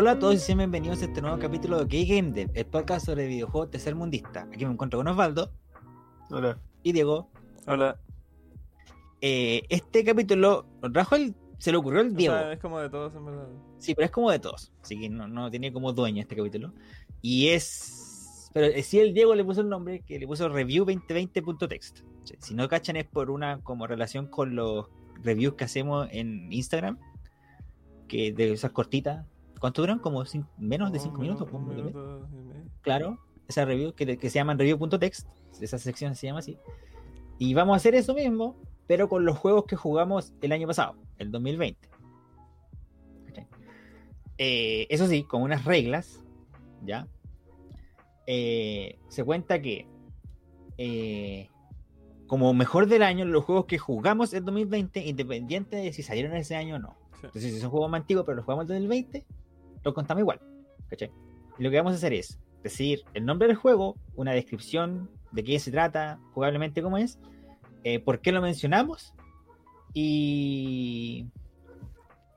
Hola a todos y sean bienvenidos a este nuevo capítulo de Gay Game Dev, el podcast sobre videojuegos tercermundista. Aquí me encuentro con Osvaldo Hola. y Diego. Hola. Eh, este capítulo lo trajo el, se le ocurrió el O Diego. sea, es como de todos, en verdad. Sí, pero es como de todos. Así que no, no tiene como dueño este capítulo. Y es. Pero eh, sí, el Diego le puso el nombre que le puso review2020.text. Sí, Si no cachan, es por una como relación con los reviews que hacemos en Instagram. Que de esas cortitas. ¿Cuánto duran? Como cin- menos de Un 5 minu- minutos. Claro, esa review que, que se llaman review.text. Esa sección se llama así. Y vamos a hacer eso mismo, pero con los juegos que jugamos el año pasado, el 2020. ¿Cachai? Eh, eso sí, con unas reglas, ¿ya? Eh, se cuenta que eh, como mejor del año, los juegos que jugamos en 2020, independiente de si salieron ese año o no. Entonces, si son juegos más antiguos, pero los jugamos en 2020, los contamos igual. ¿cachai? Y lo que vamos a hacer es decir el nombre del juego, una descripción de qué se trata, jugablemente cómo es, eh, por qué lo mencionamos y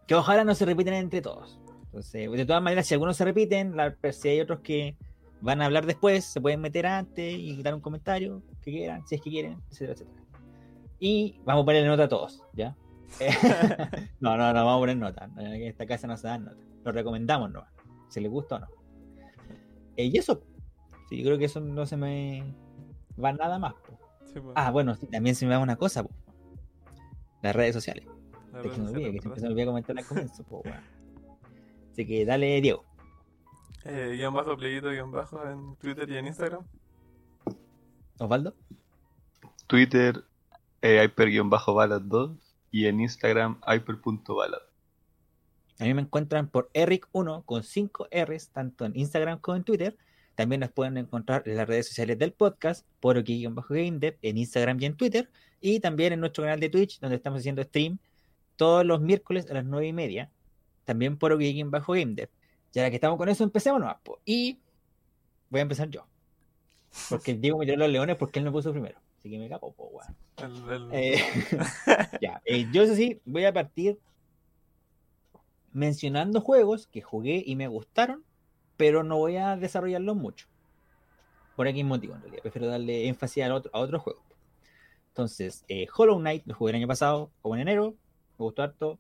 que ojalá no se repiten entre todos. Entonces, de todas maneras, si algunos se repiten, la, si hay otros que van a hablar después, se pueden meter antes y dar un comentario que quieran, si es que quieren, etcétera, etcétera. Y vamos a ponerle nota a todos, ¿ya? no, no, no, vamos a poner nota. En esta casa no se dan nota. Lo recomendamos, ¿no? Si les gusta o no. Eh, y eso, sí, yo creo que eso no se me va nada más. Sí, Ah, bueno, sí, también se me va una cosa, po. las redes sociales. la Es que me que siempre se me olvida comentar al comienzo, po. Así que dale, Diego. Eh, guion bajo, playito, guion bajo en Twitter y en Instagram. Osvaldo. Twitter, eh, hyper-ballad2 y en Instagram, hyper.ballad. A mí me encuentran por Eric1 con 5 R's, tanto en Instagram como en Twitter. También nos pueden encontrar en las redes sociales del podcast, por OK-GameDev, en Instagram y en Twitter. Y también en nuestro canal de Twitch, donde estamos haciendo stream todos los miércoles a las 9 y media. También por OK-GameDev. Y ahora que estamos con eso, empecemos nomás. Y voy a empezar yo. Porque Diego me tiró los leones porque él me puso primero. Así que me cago, po, weón. El- Eh, ya, eh, yo eso sí, voy a partir mencionando juegos que jugué y me gustaron, pero no voy a desarrollarlos mucho. Por aquí motivo, en realidad. Prefiero darle énfasis a otro, a otro juego. Entonces, eh, Hollow Knight lo jugué el año pasado, como en enero. Me gustó harto.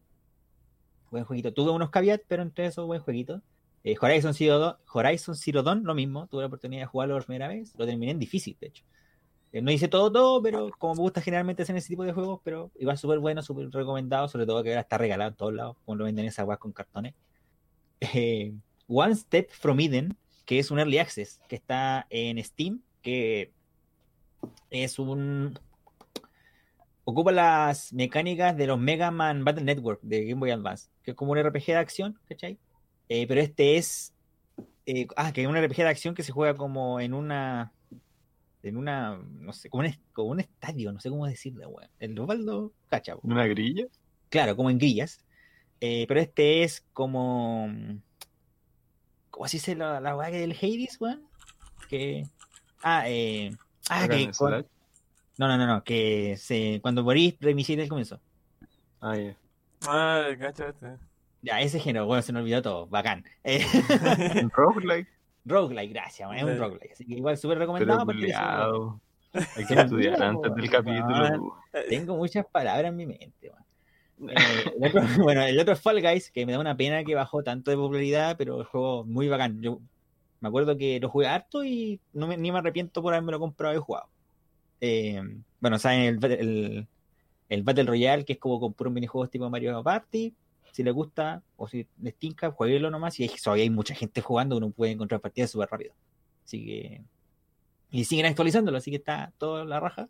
Buen jueguito. Tuve unos caveats, pero entre esos, buen jueguito. Eh, Horizon, Zero Dawn, Horizon Zero Dawn, lo mismo. Tuve la oportunidad de jugarlo por primera vez. Lo terminé en difícil, de hecho. Eh, no hice todo, todo, pero como me gusta generalmente hacer ese tipo de juegos, pero iba súper bueno, súper recomendado, sobre todo que ahora está regalado en todos lados, como lo venden esas guas con cartones. Eh, One Step from Eden, que es un early access, que está en Steam, que es un... ocupa las mecánicas de los Mega Man Battle Network de Game Boy Advance, que es como un RPG de acción, ¿cachai? Eh, pero este es... ah, que es un RPG de acción que se juega como en una en una, no sé, como un, como un estadio, no sé cómo decirlo, weón. El Osvaldo, cacha, weón. ¿Una grilla? claro, como en grillas. Eh, pero este es como. ¿Cómo se dice la, la del Hades, weón? Que. Ah, eh. Ah, que. No, no, no, no. Que se, cuando morís, remisís del comienzo. Ah, ya. Ah, cacha este. Ya, ese género, bueno, se me olvidó todo. Bacán. Eh, roguelike, roguelike, gracias. Es un roguelike. Así que igual súper pero recomendado. culiao. Hay que Pero estudiar antes del capítulo. Tengo muchas palabras en mi mente. Eh, el otro- bueno, el otro es Fall Guys, que me da una pena que bajó tanto de popularidad, pero el juego muy bacán. Yo me acuerdo que lo jugué harto y no me- ni me arrepiento por haberme lo comprado y jugado. Eh, bueno, saben el, el, el Battle Royale, que es como con puros minijuegos tipo Mario Party. Si les gusta o si les tinca, jueguenlo nomás. Y hay, todavía hay mucha gente jugando, uno puede encontrar partidas súper rápido. Así que. Y siguen actualizándolo, así que está toda la raja.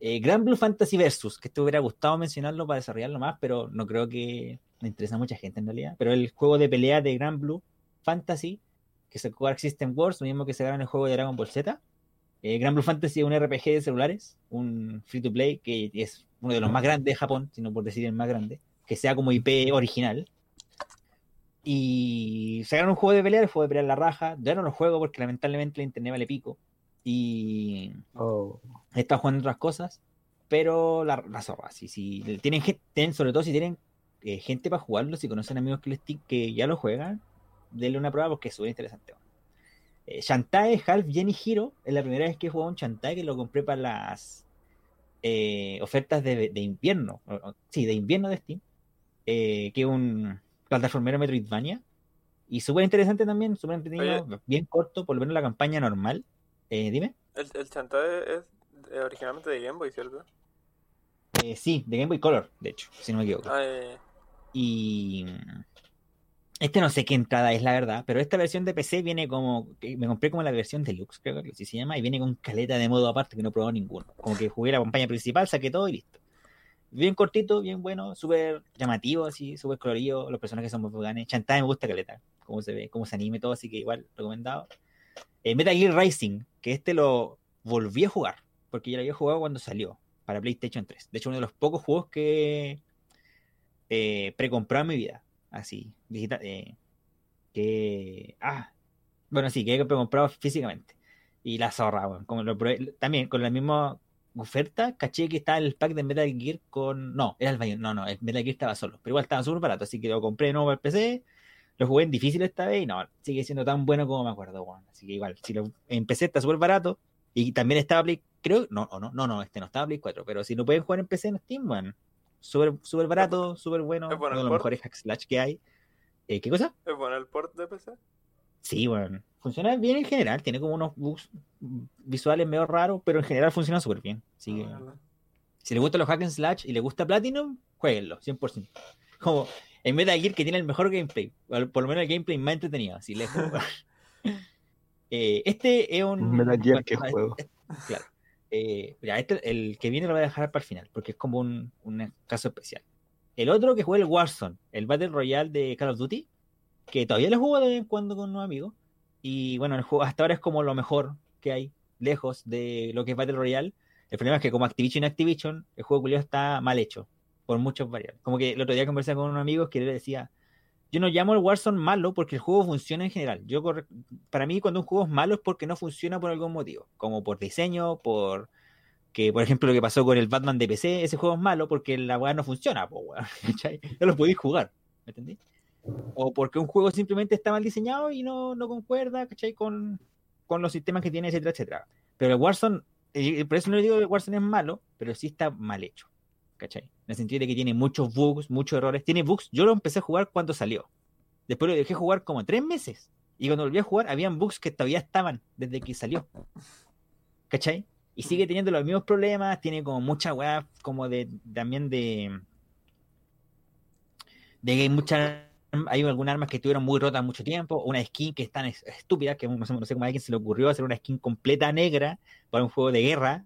Eh, Grand Blue Fantasy Versus, que te hubiera gustado mencionarlo para desarrollarlo más, pero no creo que me interesa a mucha gente en realidad. Pero el juego de pelea de Grand Blue Fantasy, que sacó Arc System Wars, lo mismo que sacaron el juego de Dragon Ball Z. Eh, Grand Blue Fantasy es un RPG de celulares, un free to play, que es uno de los más grandes de Japón, si no por decir el más grande, que sea como IP original. Y sacaron un juego de pelea, el juego de pelea en la raja. Ya no lo juego porque lamentablemente el internet vale pico. Y Oh. he estado jugando otras cosas, pero la, la zorra, si, si tienen, gen- tienen- sobre todo si tienen eh, gente para jugarlo, si conocen amigos que, les que ya lo juegan, denle una prueba porque es súper interesante. Eh, Shantae Half Jenny Hero es la primera vez que he jugado un Shantae que lo compré para las eh, ofertas de, de invierno. o- sí, de invierno de Steam. Eh, que es un plataformero Metroidvania. Y súper interesante también, súper entretenido, bien corto, por lo menos la campaña normal. Eh, dime. El, el Chantae es eh, originalmente de Game Boy, ¿cierto? Eh, sí, de Game Boy Color, de hecho, si no me equivoco. Ah, Y este no sé qué entrada es la verdad, pero esta versión de PC viene como, me compré como la versión deluxe, creo que así se llama, y viene con caleta de modo aparte que no he probado ninguno. Como que jugué la campaña principal, saqué todo y listo. Bien cortito, bien bueno, súper llamativo, así, súper colorido, los personajes son muy bacanes. Chantada me gusta caleta, cómo se ve, cómo se anime todo, así que igual, recomendado. Eh, Metal Gear Rising, que este lo volví a jugar, porque ya lo había jugado cuando salió, para PlayStation 3. De hecho, uno de los pocos juegos que eh, en mi vida, así, digital, eh, que, ah, bueno, sí, que he precomprado físicamente. Y la zorra, weón, como lo probé- también con la misma oferta, caché que estaba el pack de Metal Gear con, no, era el Bayon- no, no, el Metal Gear estaba solo, pero igual estaba súper barato, así que lo compré de nuevo para el PC, lo jugué en difícil esta vez y no, sigue siendo tan bueno como me acuerdo, weón. Así que igual, si lo empecé está súper barato y también estaba Play, creo, no, o no, no, no, este no estaba Play 4, pero si lo pueden jugar en PC en Steam, weón, súper súper barato, súper bueno, ¿Es bueno uno de los mejores hack slash que hay. Eh, ¿Qué cosa? ¿Es bueno el port de PC? Sí, bueno, funciona bien en general, tiene como unos bugs visuales medio raros, pero en general funciona súper bien. Así que, Ah, si le gustan los hack and slash y le gusta Platinum, jueguenlo, 100%. Como en Metal Gear que tiene el mejor gameplay, por lo menos el gameplay más entretenido, así lejos. Eh, este es un... Metal Gear, bueno, ¿qué es- juego? es- claro. Eh, mira, este, el que viene lo voy a dejar para el final, porque es como un, un caso especial. El otro que juega el Warzone, el Battle Royale de Call of Duty, que todavía lo juego de vez en cuando con unos amigos. Y bueno, el juego hasta ahora es como lo mejor que hay, lejos de lo que es Battle Royale. El problema es que como Activision Activision, el juego culiao está mal hecho, por muchas variables. Como que el otro día conversé con unos amigos que le decía, yo no llamo el Warzone malo porque el juego funciona en general. Yo para mí cuando un juego es malo es porque no funciona por algún motivo, como por diseño, por que por ejemplo lo que pasó con el Batman de PC, ese juego es malo porque la weá no funciona. No lo podéis jugar, ¿me entendí? O porque un juego simplemente está mal diseñado y no, no concuerda, ¿cachai? Con, con los sistemas que tiene, etcétera, etcétera. Pero el Warzone, por eso no le digo que el Warzone es malo, pero sí está mal hecho. ¿Cachai? En el sentido de que tiene muchos bugs, muchos errores. Tiene bugs. Yo lo empecé a jugar cuando salió. Después lo dejé jugar como tres meses. Y cuando volví a jugar, habían bugs que todavía estaban desde que salió. ¿Cachai? Y sigue teniendo los mismos problemas. Tiene como mucha weá, como de también de. De que hay muchas. Hay algunas armas que estuvieron muy rotas mucho tiempo. Una skin que es tan es- estúpida que no sé, cómo a alguien se le ocurrió hacer una skin completa negra para un juego de guerra.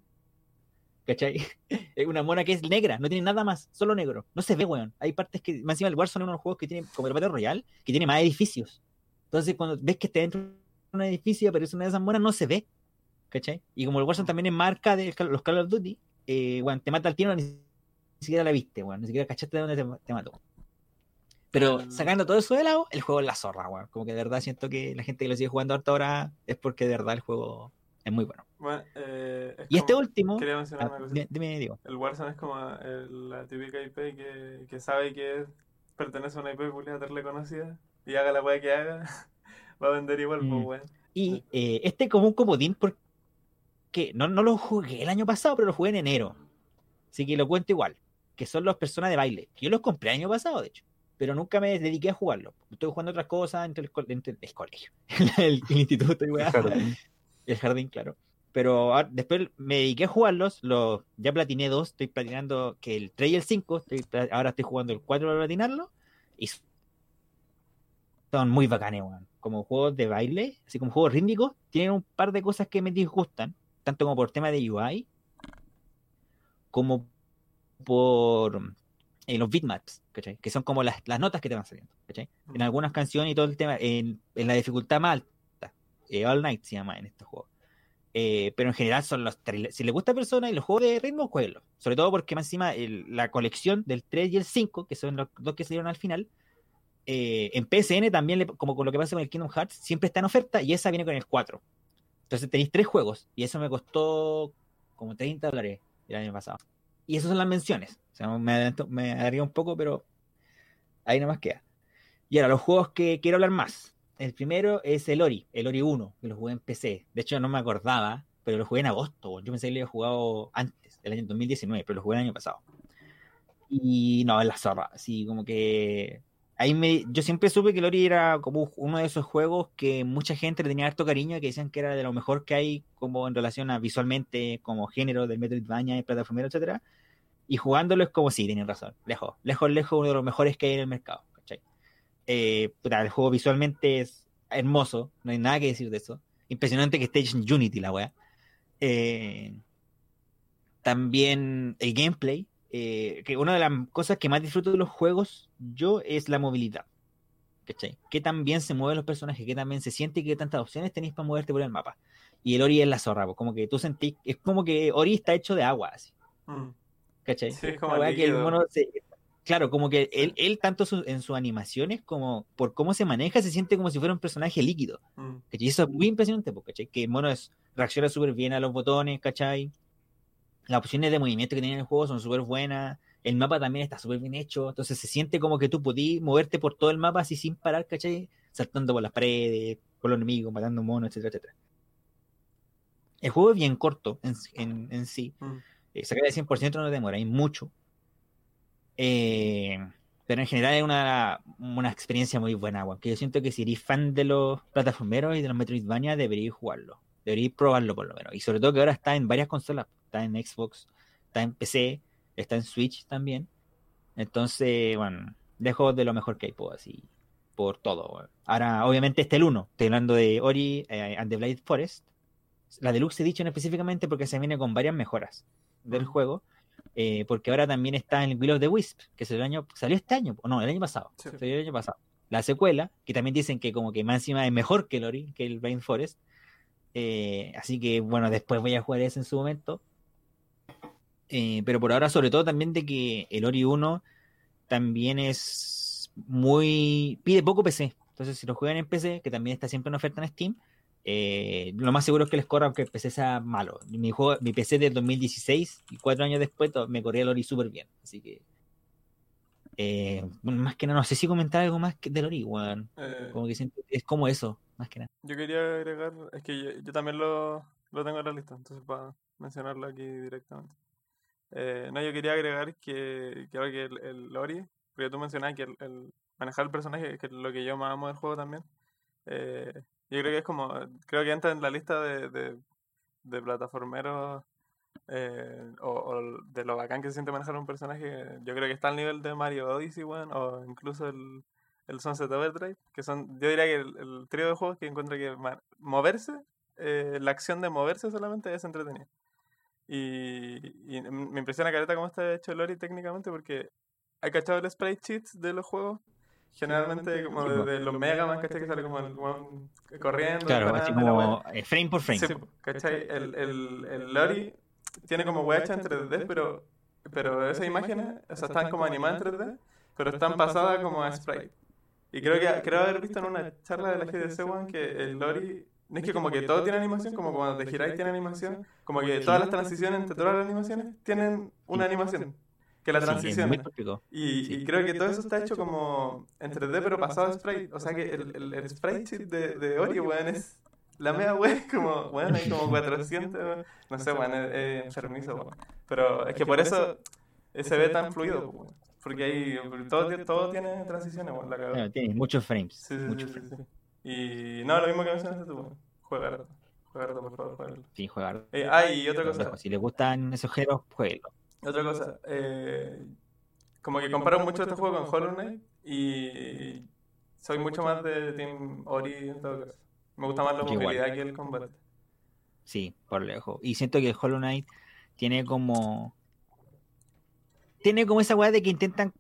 ¿Cachai? Una mona que es negra, no tiene nada más, solo negro. No se ve, weón. Hay partes que, más encima el Warzone es uno de los juegos que tiene, como el Battle Royale, que tiene más edificios. Entonces, cuando ves que está dentro de un edificio aparece una de esas monas, no se ve. ¿Cachai? Y como el Warzone también es marca de los Call of Duty, eh, weón, te mata al tiro, ni siquiera la viste, weón. Ni siquiera cachaste de dónde te, te mató. Pero Mm. sacando todo eso de lado, el juego es la zorra, weón. Como que de verdad siento que la gente que lo sigue jugando hasta ahora es porque de verdad el juego es muy bueno. Bueno, eh, es Y este último, Quería mencionar ah, una cosa. dime, digo. El Warzone es como el- la típica IP que, que sabe que pertenece a una IP culiada reconocida y haga la weá que haga, va a vender igual, pues Mm. weón. Y eh, este como un comodín porque no, no lo jugué el año pasado, pero lo jugué en enero. Así que lo cuento igual. Que son las personas de baile. Yo los compré el año pasado, de hecho. Pero nunca me dediqué a jugarlo. Estoy jugando otras cosas entre el, co- entre el colegio, el, el instituto y weá. Jardín. El jardín, claro. Pero ah, después me dediqué a jugarlos. Los, ya platiné dos. Estoy platinando que el 3 y el 5. Estoy, ahora estoy jugando el 4 para platinarlo. Y son muy bacanes, weón. Como juegos de baile, así como juegos rítmicos, tienen un par de cosas que me disgustan. Tanto como por tema de UI, como por eh, los bitmaps, ¿cachai? Que son como las, las notas que te van saliendo, ¿cachai? En algunas canciones y todo el tema, en, en la dificultad más alta, eh, All Night se llama en este juego. Eh, pero en general son los. Si le gusta a persona y los juegos de ritmo, jueguenlos. Sobre todo porque más encima el- la colección del 3 y el 5, que son los dos que salieron al final, eh, en PSN también, le- como con lo que pasa con el Kingdom Hearts, siempre está en oferta y esa viene con el 4. Entonces tenéis tres juegos y eso me costó como 30 dólares el año pasado. Y esas son las menciones. Sea, me, adelanto- me alargué un poco, pero ahí nomás queda. Y ahora, los juegos que quiero hablar más. el primero es el Ori, el Ori 1, que lo jugué en PC. De hecho, no me acordaba, pero lo jugué en agosto. Yo pensé que lo había jugado antes, el año 2019, pero lo jugué el año pasado. Y no, es la zorra. Así como que. Ahí me, yo siempre supe que el Ori era como uno de esos juegos que mucha gente le tenía harto cariño y que decían que era de lo mejor que hay como en relación a visualmente, como género del Metroidvania plataformero, etcétera. Y jugándolo es como sí, tienen razón. Lejos, lejos, lejos, uno de los mejores que hay en el mercado. Eh, el juego visualmente es hermoso, no hay nada que decir de eso. Impresionante que esté en Unity la wea. Eh, también el gameplay, eh, que una de las cosas que más disfruto de los juegos yo es la movilidad. ¿Cachai? Qué tan bien se mueven los personajes, qué tan bien se siente y qué tantas opciones tenéis para moverte por el mapa. Y el Ori es la zorra, pues, como que tú sentís, es como que Ori está hecho de agua, así. Mm. ¿Cachai? Sí, como La que el mono se- claro, como que él, él tanto su- en sus animaciones como por cómo se maneja, se siente como si fuera un personaje líquido. Mm. eso es muy impresionante, pues, ¿cachai? Que el mono es, reacciona súper bien a los botones, ¿cachai? Las opciones de movimiento que tiene en el juego son súper buenas. El mapa también está súper bien hecho. Entonces se siente como que tú podís moverte por todo el mapa así sin parar, ¿cachai? Saltando por las paredes, por los enemigos, matando monos, etcétera, etcétera. El juego es bien corto en, en- en sí. Mm. Sacar el 100% no demora, hay mucho. Eh, pero en general es una, una experiencia muy buena, weón, que yo siento que si eres fan de los plataformeros y de los Metroidvania, deberíais jugarlo. Deberíais probarlo por lo menos. Y sobre todo que ahora está en varias consolas. Está en Xbox, está en PC, está en Switch también. Entonces, bueno, dejo de lo mejor que hay, pues, así, por todo. Ahora, obviamente, este el 1. Estoy hablando de Ori eh, and the Blade Forest. La Deluxe Edition específicamente porque se viene con varias mejoras del juego. eh, porque ahora también está en Will of the Wisp, que salió el año, salió este año, no, el año pasado. Sí. Salió el año pasado. La secuela, que también dicen que como que más encima es mejor que el Ori, que el Blind Forest. Eh, así que bueno, después voy a jugar ese en su momento. Eh, pero por ahora, sobre todo también de que el Ori 1 también es muy... pide poco PC. Entonces, si lo juegan en PC, que también está siempre en oferta en Steam, eh, lo más seguro es que les corra aunque el PC sea malo. Mi, juego, mi PC del 2016 y cuatro años después me corría el Ori súper bien. Así que... eh, bueno, más que nada, no sé si comentar algo más que del Ori, weón. Eh, Como que siento- es como eso, más que nada. Yo quería agregar, es que yo, yo también lo, lo tengo en la lista, entonces para mencionarlo aquí directamente. Eh, no, yo quería agregar que, ahora que el, el Ori, porque tú mencionabas que el, el manejar el personaje, que es lo que yo más amo del juego también, eh, yo creo que es como, creo que entra en la lista de, de, plataformeros eh, o, de lo bacán que se siente manejar un personaje, yo creo que está al nivel de Mario Odyssey, o incluso el, el Sunset Overdrive, que son, yo diría que el, trío de juegos que encuentro que moverse, eh, la acción de moverse solamente es entretenida. Y, me impresiona careta cómo está hecho el Ori técnicamente porque hay cachado el sprite sheets de los juegos. Generalmente como de, los Mega Man, ¿cachai? Que sale como el weón corriendo. Claro, así como frame por frame. Sí, ¿cachai? El, el, el Lori tiene como weá hecha en 3D, pero, pero esas imágenes, o sea, están como animadas en 3D, pero están pasadas como a sprite. Y creo que creo haber visto en una charla de la GDC, weón, que el Lori, no es que como que todo tiene animación, como cuando te giráis tiene animación, como que todas las transiciones entre todas las animaciones tienen una animación. Que la transición. Y, Sí. y creo que todo eso está hecho como en 3D, pero pasado a sprite. O sea que el, el, el sprite de, de Ori, weón, es la mea es como, weón, hay como 400, weón. no sé, weón, es, enfermizo. Pero es que por eso eh, se ve tan fluido, weón. Porque ahí todo, ti- todo tiene transiciones, weón, la cagó. Claro, tiene muchos frames. Sí, sí, muchos sí, frames. Y no, lo mismo que mencionaste tú, weón. Juega harto. Juega harto, por favor, juega Sí, jugar. Eh, ah, y otra cosa. Si les gustan esos géneros, jueguenlo. Otra cosa, eh, como que comparo mucho este juego con Hollow Knight y soy mucho más de Team Ori en todo caso. Me gusta más la movilidad que el combate. Sí, por lejos. Y siento que Hollow Knight tiene como. Tiene como esa weá de que intentan.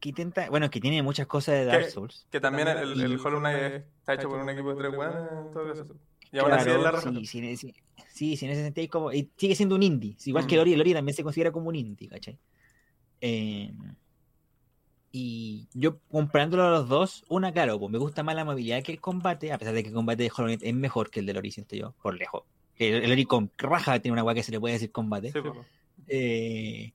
Que intenta, bueno, que tiene muchas cosas de Dark Souls. Que también el, Hollow Knight está hecho por un equipo de tres weones en todo caso. Y así Claro, es la raja. sí, sí, sí, sí, en ese sentido es como, y sigue siendo un indie, igual que Mm. el Ori, el Ori también se considera como un indie, ¿cachai? Eh, y yo comparándolo a los dos, una, claro, pues me gusta más la movilidad que el combate, a pesar de que el combate de Hollow Knight es mejor que el del Ori, siento yo, por lejos. El, el Ori con raja tiene una weá que se le puede decir combate. Sí, po. Eh,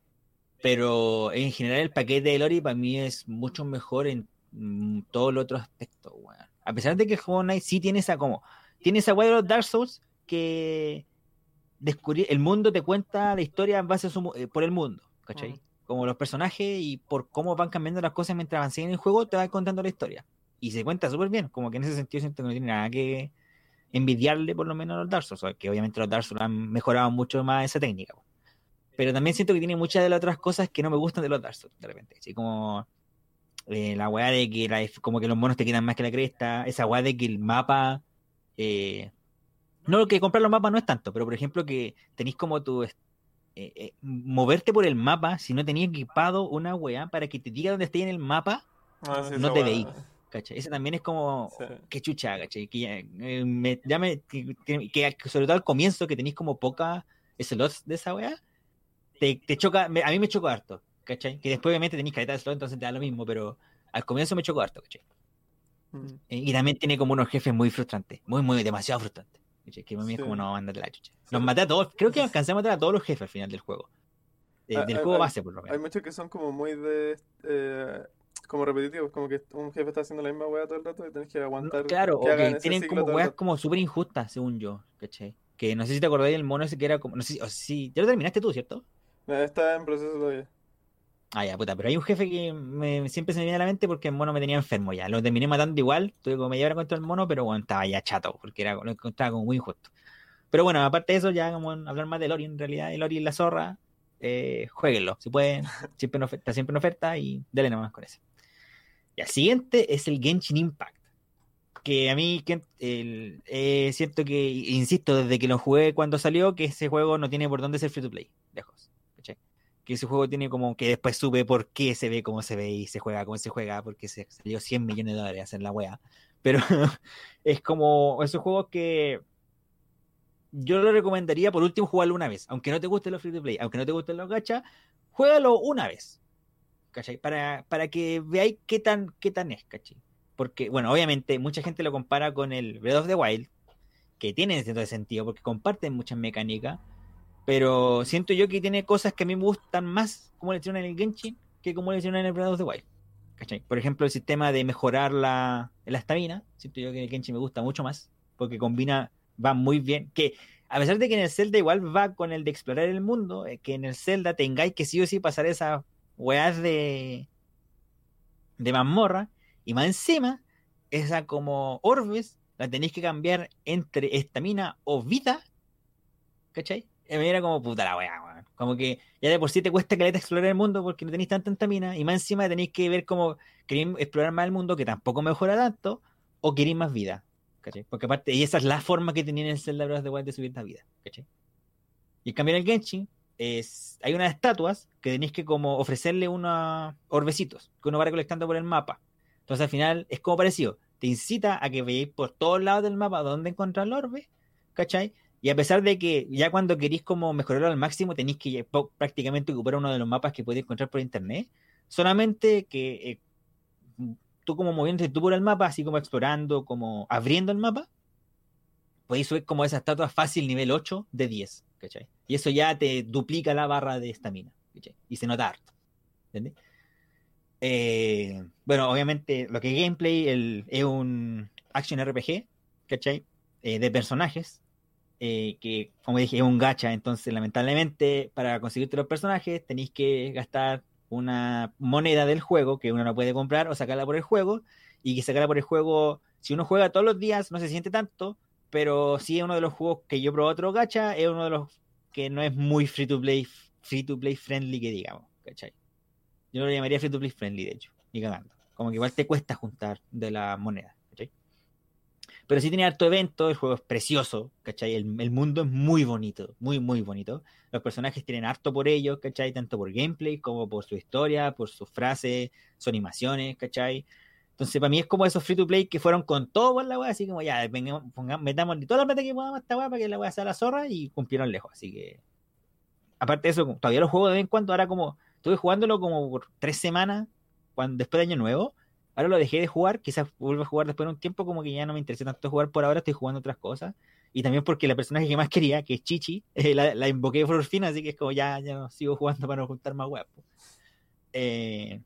pero en general el paquete de Lori para mí es mucho mejor en mm, todos los otros aspectos, weón. A pesar de que Hollow Knight sí tiene esa como, tiene esa weá de los Dark Souls que descubrir, el mundo te cuenta la historia en base a su eh, por el mundo, ¿cachai? Como los personajes y por cómo van cambiando las cosas mientras avancen en el juego, te va contando la historia. Y se cuenta súper bien, como que en ese sentido siento que no tiene nada que envidiarle por lo menos a los Dark Souls, que obviamente los Dark Souls han mejorado mucho más esa técnica. po. Pero también siento que tiene muchas de las otras cosas que no me gustan de los Dark Souls, de repente. Así como eh, la weá de que la- como que los monos te quitan más que la cresta, esa weá de que el mapa... eh, no, que comprar los mapas no es tanto, pero por ejemplo que tenéis como tu... eh, eh, moverte por el mapa si no tenías equipado una weá para que te diga dónde esté en el mapa, Ah, sí, No te veí. ¿cachai? Ese también es como... Sí. Qué chucha, ¿cachai? Que, ya, eh, me, ya me- que, que- que sobre todo al comienzo que tenéis como poca slots de esa weá, te, te choca, me- a mí me chocó harto, ¿cachai? Que después obviamente tenéis caleta de slots, entonces te da lo mismo, pero al comienzo me chocó harto, ¿cachai? Mm. Eh, Y también tiene como unos jefes muy frustrantes, muy, muy, demasiado frustrantes. Que es Sí. como, no, ándate la chucha. Los maté a todos, creo que alcancé a matar a todos los jefes al final del juego. Eh, Ah, del ah, juego base, por lo Hay menos. muchos que son como muy de. eh, como repetitivos, como que un jefe está haciendo la misma weá todo el rato y tenés que No, aguantar. claro, que tienen como weas como súper injustas, según yo, ¿cachai? Que no sé si te acordáis del mono ese que era como, no sé si, o si- ya lo terminaste tú, ¿cierto? Eh, Está en proceso todavía. Ah, ya, puta, pero hay un jefe que siempre se me viene a la mente porque el mono me tenía enfermo ya. Lo terminé matando igual, tuve como media hora contra el mono, pero bueno, estaba ya chato, porque era, lo encontraba como muy injusto. Pero bueno, aparte de eso, ya como hablar más de Lori, en realidad, el Lori y la zorra, eh, jueguenlo, si pueden, siempre en oferta, siempre en oferta y dale nomás con ese. Y el siguiente es el Genshin Impact. Que a mí el- eh, siento que, insisto, desde que lo jugué cuando salió, que ese juego no tiene por dónde ser free to play. Que ese juego tiene como que después supe por qué se ve como se ve y se juega como se juega, porque se salió 100 millones de dólares a hacer la wea. Pero es como esos juegos que yo lo recomendaría por último jugarlo una vez, aunque no te gusten los free to play, aunque no te gusten los gacha, juégalo una vez. ¿Cachai? Para, para que veáis qué tan, qué tan es, ¿cachai? Porque, bueno, obviamente mucha gente lo compara con el Breath of the Wild, que tiene cierto sentido, porque comparten muchas mecánicas, pero siento yo que tiene cosas que a mí me gustan más como le hicieron en el Genshin que como le hicieron en el Breath of the Wild. ¿Cachai? Por ejemplo, el sistema de mejorar la estamina, siento yo que en el Genshin me gusta mucho más, porque combina, va muy bien, que a pesar de que en el Zelda igual va con el de explorar el mundo, que en el Zelda tengáis que sí o sí pasar esas weas de de mazmorra, y más encima, esa como orbes, la tenéis que cambiar entre estamina o vida, ¿cachai? Y me era como puta la wea, weón. Como que ya de por sí te cuesta caleta explorar el mundo porque no tenéis tanta estamina, y más encima tenéis que ver cómo queréis explorar más el mundo, que tampoco mejora tanto, o queréis más vida. Porque aparte, y esa es la forma que tenía en el Zelda Breath of Wild de subir la vida. Y en cambio en el Genshin, es, hay unas estatuas que tenéis que como ofrecerle unos orbecitos que uno va recolectando por el mapa. Entonces al final es como parecido. Te incita a que veáis por todos lados del mapa dónde encontrar el orbe, ¿cachai? Y a pesar de que ya cuando queréis como mejorarlo al máximo, tenéis que prácticamente ocupar uno de los mapas que podéis encontrar por internet. Solamente que eh, tú como moviéndote tú por el mapa, así como explorando, como abriendo el mapa, podéis subir como esa estatua fácil nivel 8 de 10, ¿cachai? Y eso ya te duplica la barra de estamina, ¿cachai? Y se nota harto, ¿entendés? Eh, bueno, obviamente lo que es gameplay el, es un action RPG, ¿cachai? Eh, de personajes, eh, que como dije es un gacha, entonces lamentablemente para conseguirte los personajes tenéis que gastar una moneda del juego que uno no puede comprar o sacarla por el juego, y que sacarla por el juego, si uno juega todos los días no se siente tanto, pero sí es uno de los juegos que yo probé otro gacha, es uno de los que no es muy free to play, free to play friendly que digamos, ¿cachai? Yo lo llamaría free to play friendly, de hecho, ni cagando. Como que igual te cuesta juntar de la moneda. Pero sí tiene harto evento, el juego es precioso, ¿cachai? El, el mundo es muy bonito, muy, muy bonito. Los personajes tienen harto por ellos, ¿cachai? Tanto por gameplay como por su historia, por sus frases, sus animaciones, ¿cachai? Entonces, para mí es como esos free to play que fueron con todo por la weá, así como ya, metamos toda la plata que podamos a esta weá para que la weá sea la zorra y cumplieron lejos. Así que, aparte de eso, todavía lo juego de vez en cuando, ahora como, estuve jugándolo como por tres semanas, cuando, después de Año Nuevo, ahora lo dejé de jugar, quizás vuelva a jugar después de un tiempo, como que ya no me interesa tanto jugar por ahora, estoy jugando otras cosas. Y también porque la personaje que más quería, que es Chichi, eh, la, la invoqué por fin, así que es como ya, ya no sigo jugando para no juntar más po. Eh,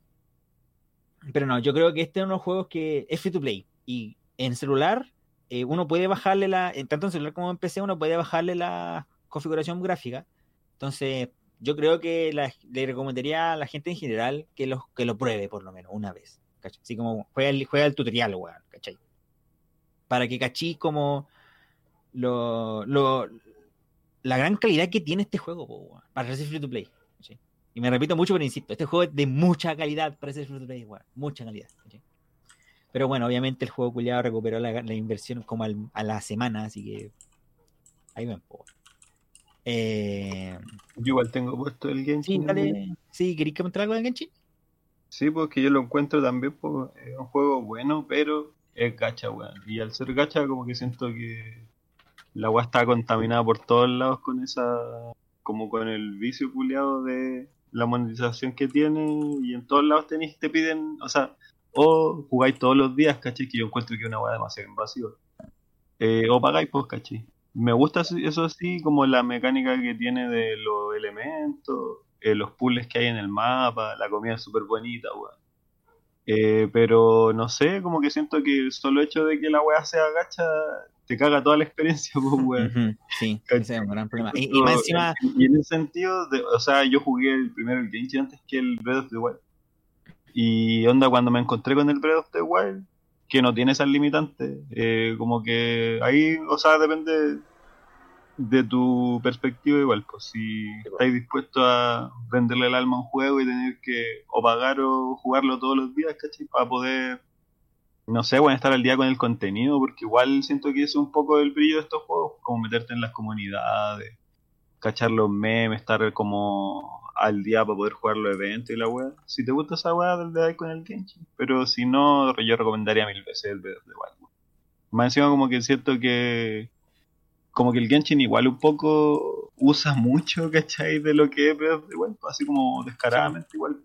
pero no, yo creo que este es uno de los juegos que es free to play. Y en celular eh, uno puede bajarle la, en- tanto en celular como en PC, uno puede bajarle la configuración gráfica. Entonces, yo creo que le recomendaría a la gente en general que lo, que lo pruebe por lo menos una vez. ¿Cachai? Así como juega el, juega el tutorial, weón, ¿cachai? Para que cachí como lo, lo- la gran calidad que tiene este juego, weón, para ser free to play. ¿cachai? Y me repito mucho, pero insisto, este juego es de mucha calidad para ser free to play, weón, mucha calidad. ¿cachai? Pero bueno, obviamente el juego culiado recuperó la, la inversión como al- a la semana, así que ahí ven, po. Eh, Yo igual tengo puesto el sí, Genshin. dale. Sí, ¿queréis comentar algo de Genshin? Sí, porque yo lo encuentro también pues, es un juego bueno, pero es gacha, weón. Y al ser gacha, como que siento que la weá está contaminada por todos lados con esa. como con el vicio culiado de la monetización que tiene. Y en todos lados tenéis, te piden, o sea, o jugáis todos los días, ¿cachai? Que yo encuentro que es una weá demasiado invasiva. Eh, o pagáis, pues, ¿cachai? Me gusta eso así, como la mecánica que tiene de los elementos, eh, los puzzles que hay en el mapa, la comida es súper bonita, weón. Eh, pero no sé, como que siento que el solo hecho de que la weá sea gacha te caga toda la experiencia, pues, weón. Sí, ese es un gran problema. Y, y más encima, Y en ese sentido, de- o sea, yo jugué el primero el Genshin antes que el Breath of the Wild. Y onda, cuando me encontré con el Breath of the Wild, que no tiene esas limitantes, eh, como que ahí, o sea, depende de tu perspectiva igual, pues si estáis dispuestos a venderle el alma a un juego y tener que o pagar o jugarlo todos los días, ¿cachai? Para poder, no sé, bueno, estar al día con el contenido, porque igual siento que es un poco el brillo de estos juegos, como meterte en las comunidades, cachar los memes, estar como al día para poder jugar los eventos y la weá. Si te gusta esa weá, dale ahí con el Genshin. Pero si no, yo recomendaría mil veces el Wild. weón. Más encima como que siento que como que el Genshin igual un poco usa mucho, ¿cachai? De lo que es Breath of the Wild, así como descaradamente igual.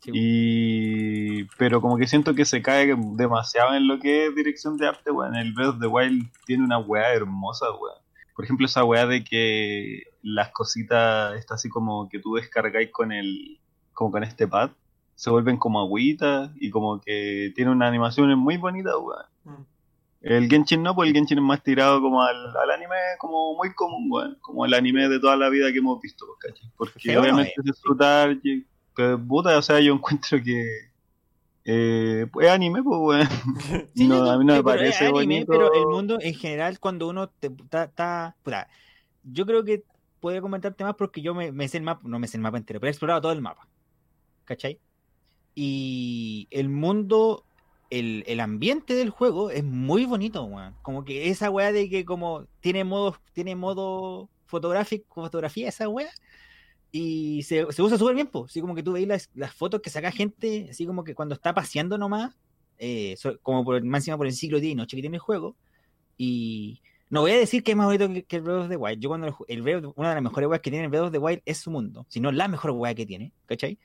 sí, Y pero como que siento que se cae demasiado en lo que es dirección de arte, weón. El Breath of the Wild tiene una weá hermosa, weón. Por ejemplo, esa weá de que las cositas, está así como que tú descargáis con el, como con este pad, se vuelven como agüitas y como que tiene una animación muy bonita, weón. Mm. El Genshin no, pues el Genshin es más tirado como al, al anime como muy común, weón. Como el anime de toda la vida que hemos visto, pues, ¿cachai? Porque no obviamente es. disfrutar, pero puta, o sea, yo encuentro que eh, pues, es anime, pues, weón. Sí, no, a mí no me parece anime, bonito. Pero el mundo en general, cuando uno está, yo creo que puedo comentarte más porque yo me, me sé el mapa, no me sé el mapa entero, pero he explorado todo el mapa. ¿Cachai? Y el mundo, el, el ambiente del juego es muy bonito, weón. Como que esa weá de que como tiene modo, tiene modo fotográfico, fotografía esa weá. Y se, se usa súper bien, pues. Así como que tú veis las, las fotos que saca gente, así como que cuando está paseando nomás, eh, como por, más encima por el ciclo día y noche que tiene el juego. Y no voy a decir que es más bonito que, que el Breath of the Wild. Yo cuando el, el Breath- una de las mejores weas que tiene el Breath of the Wild es su mundo, si no la mejor wea que tiene, ¿cachai?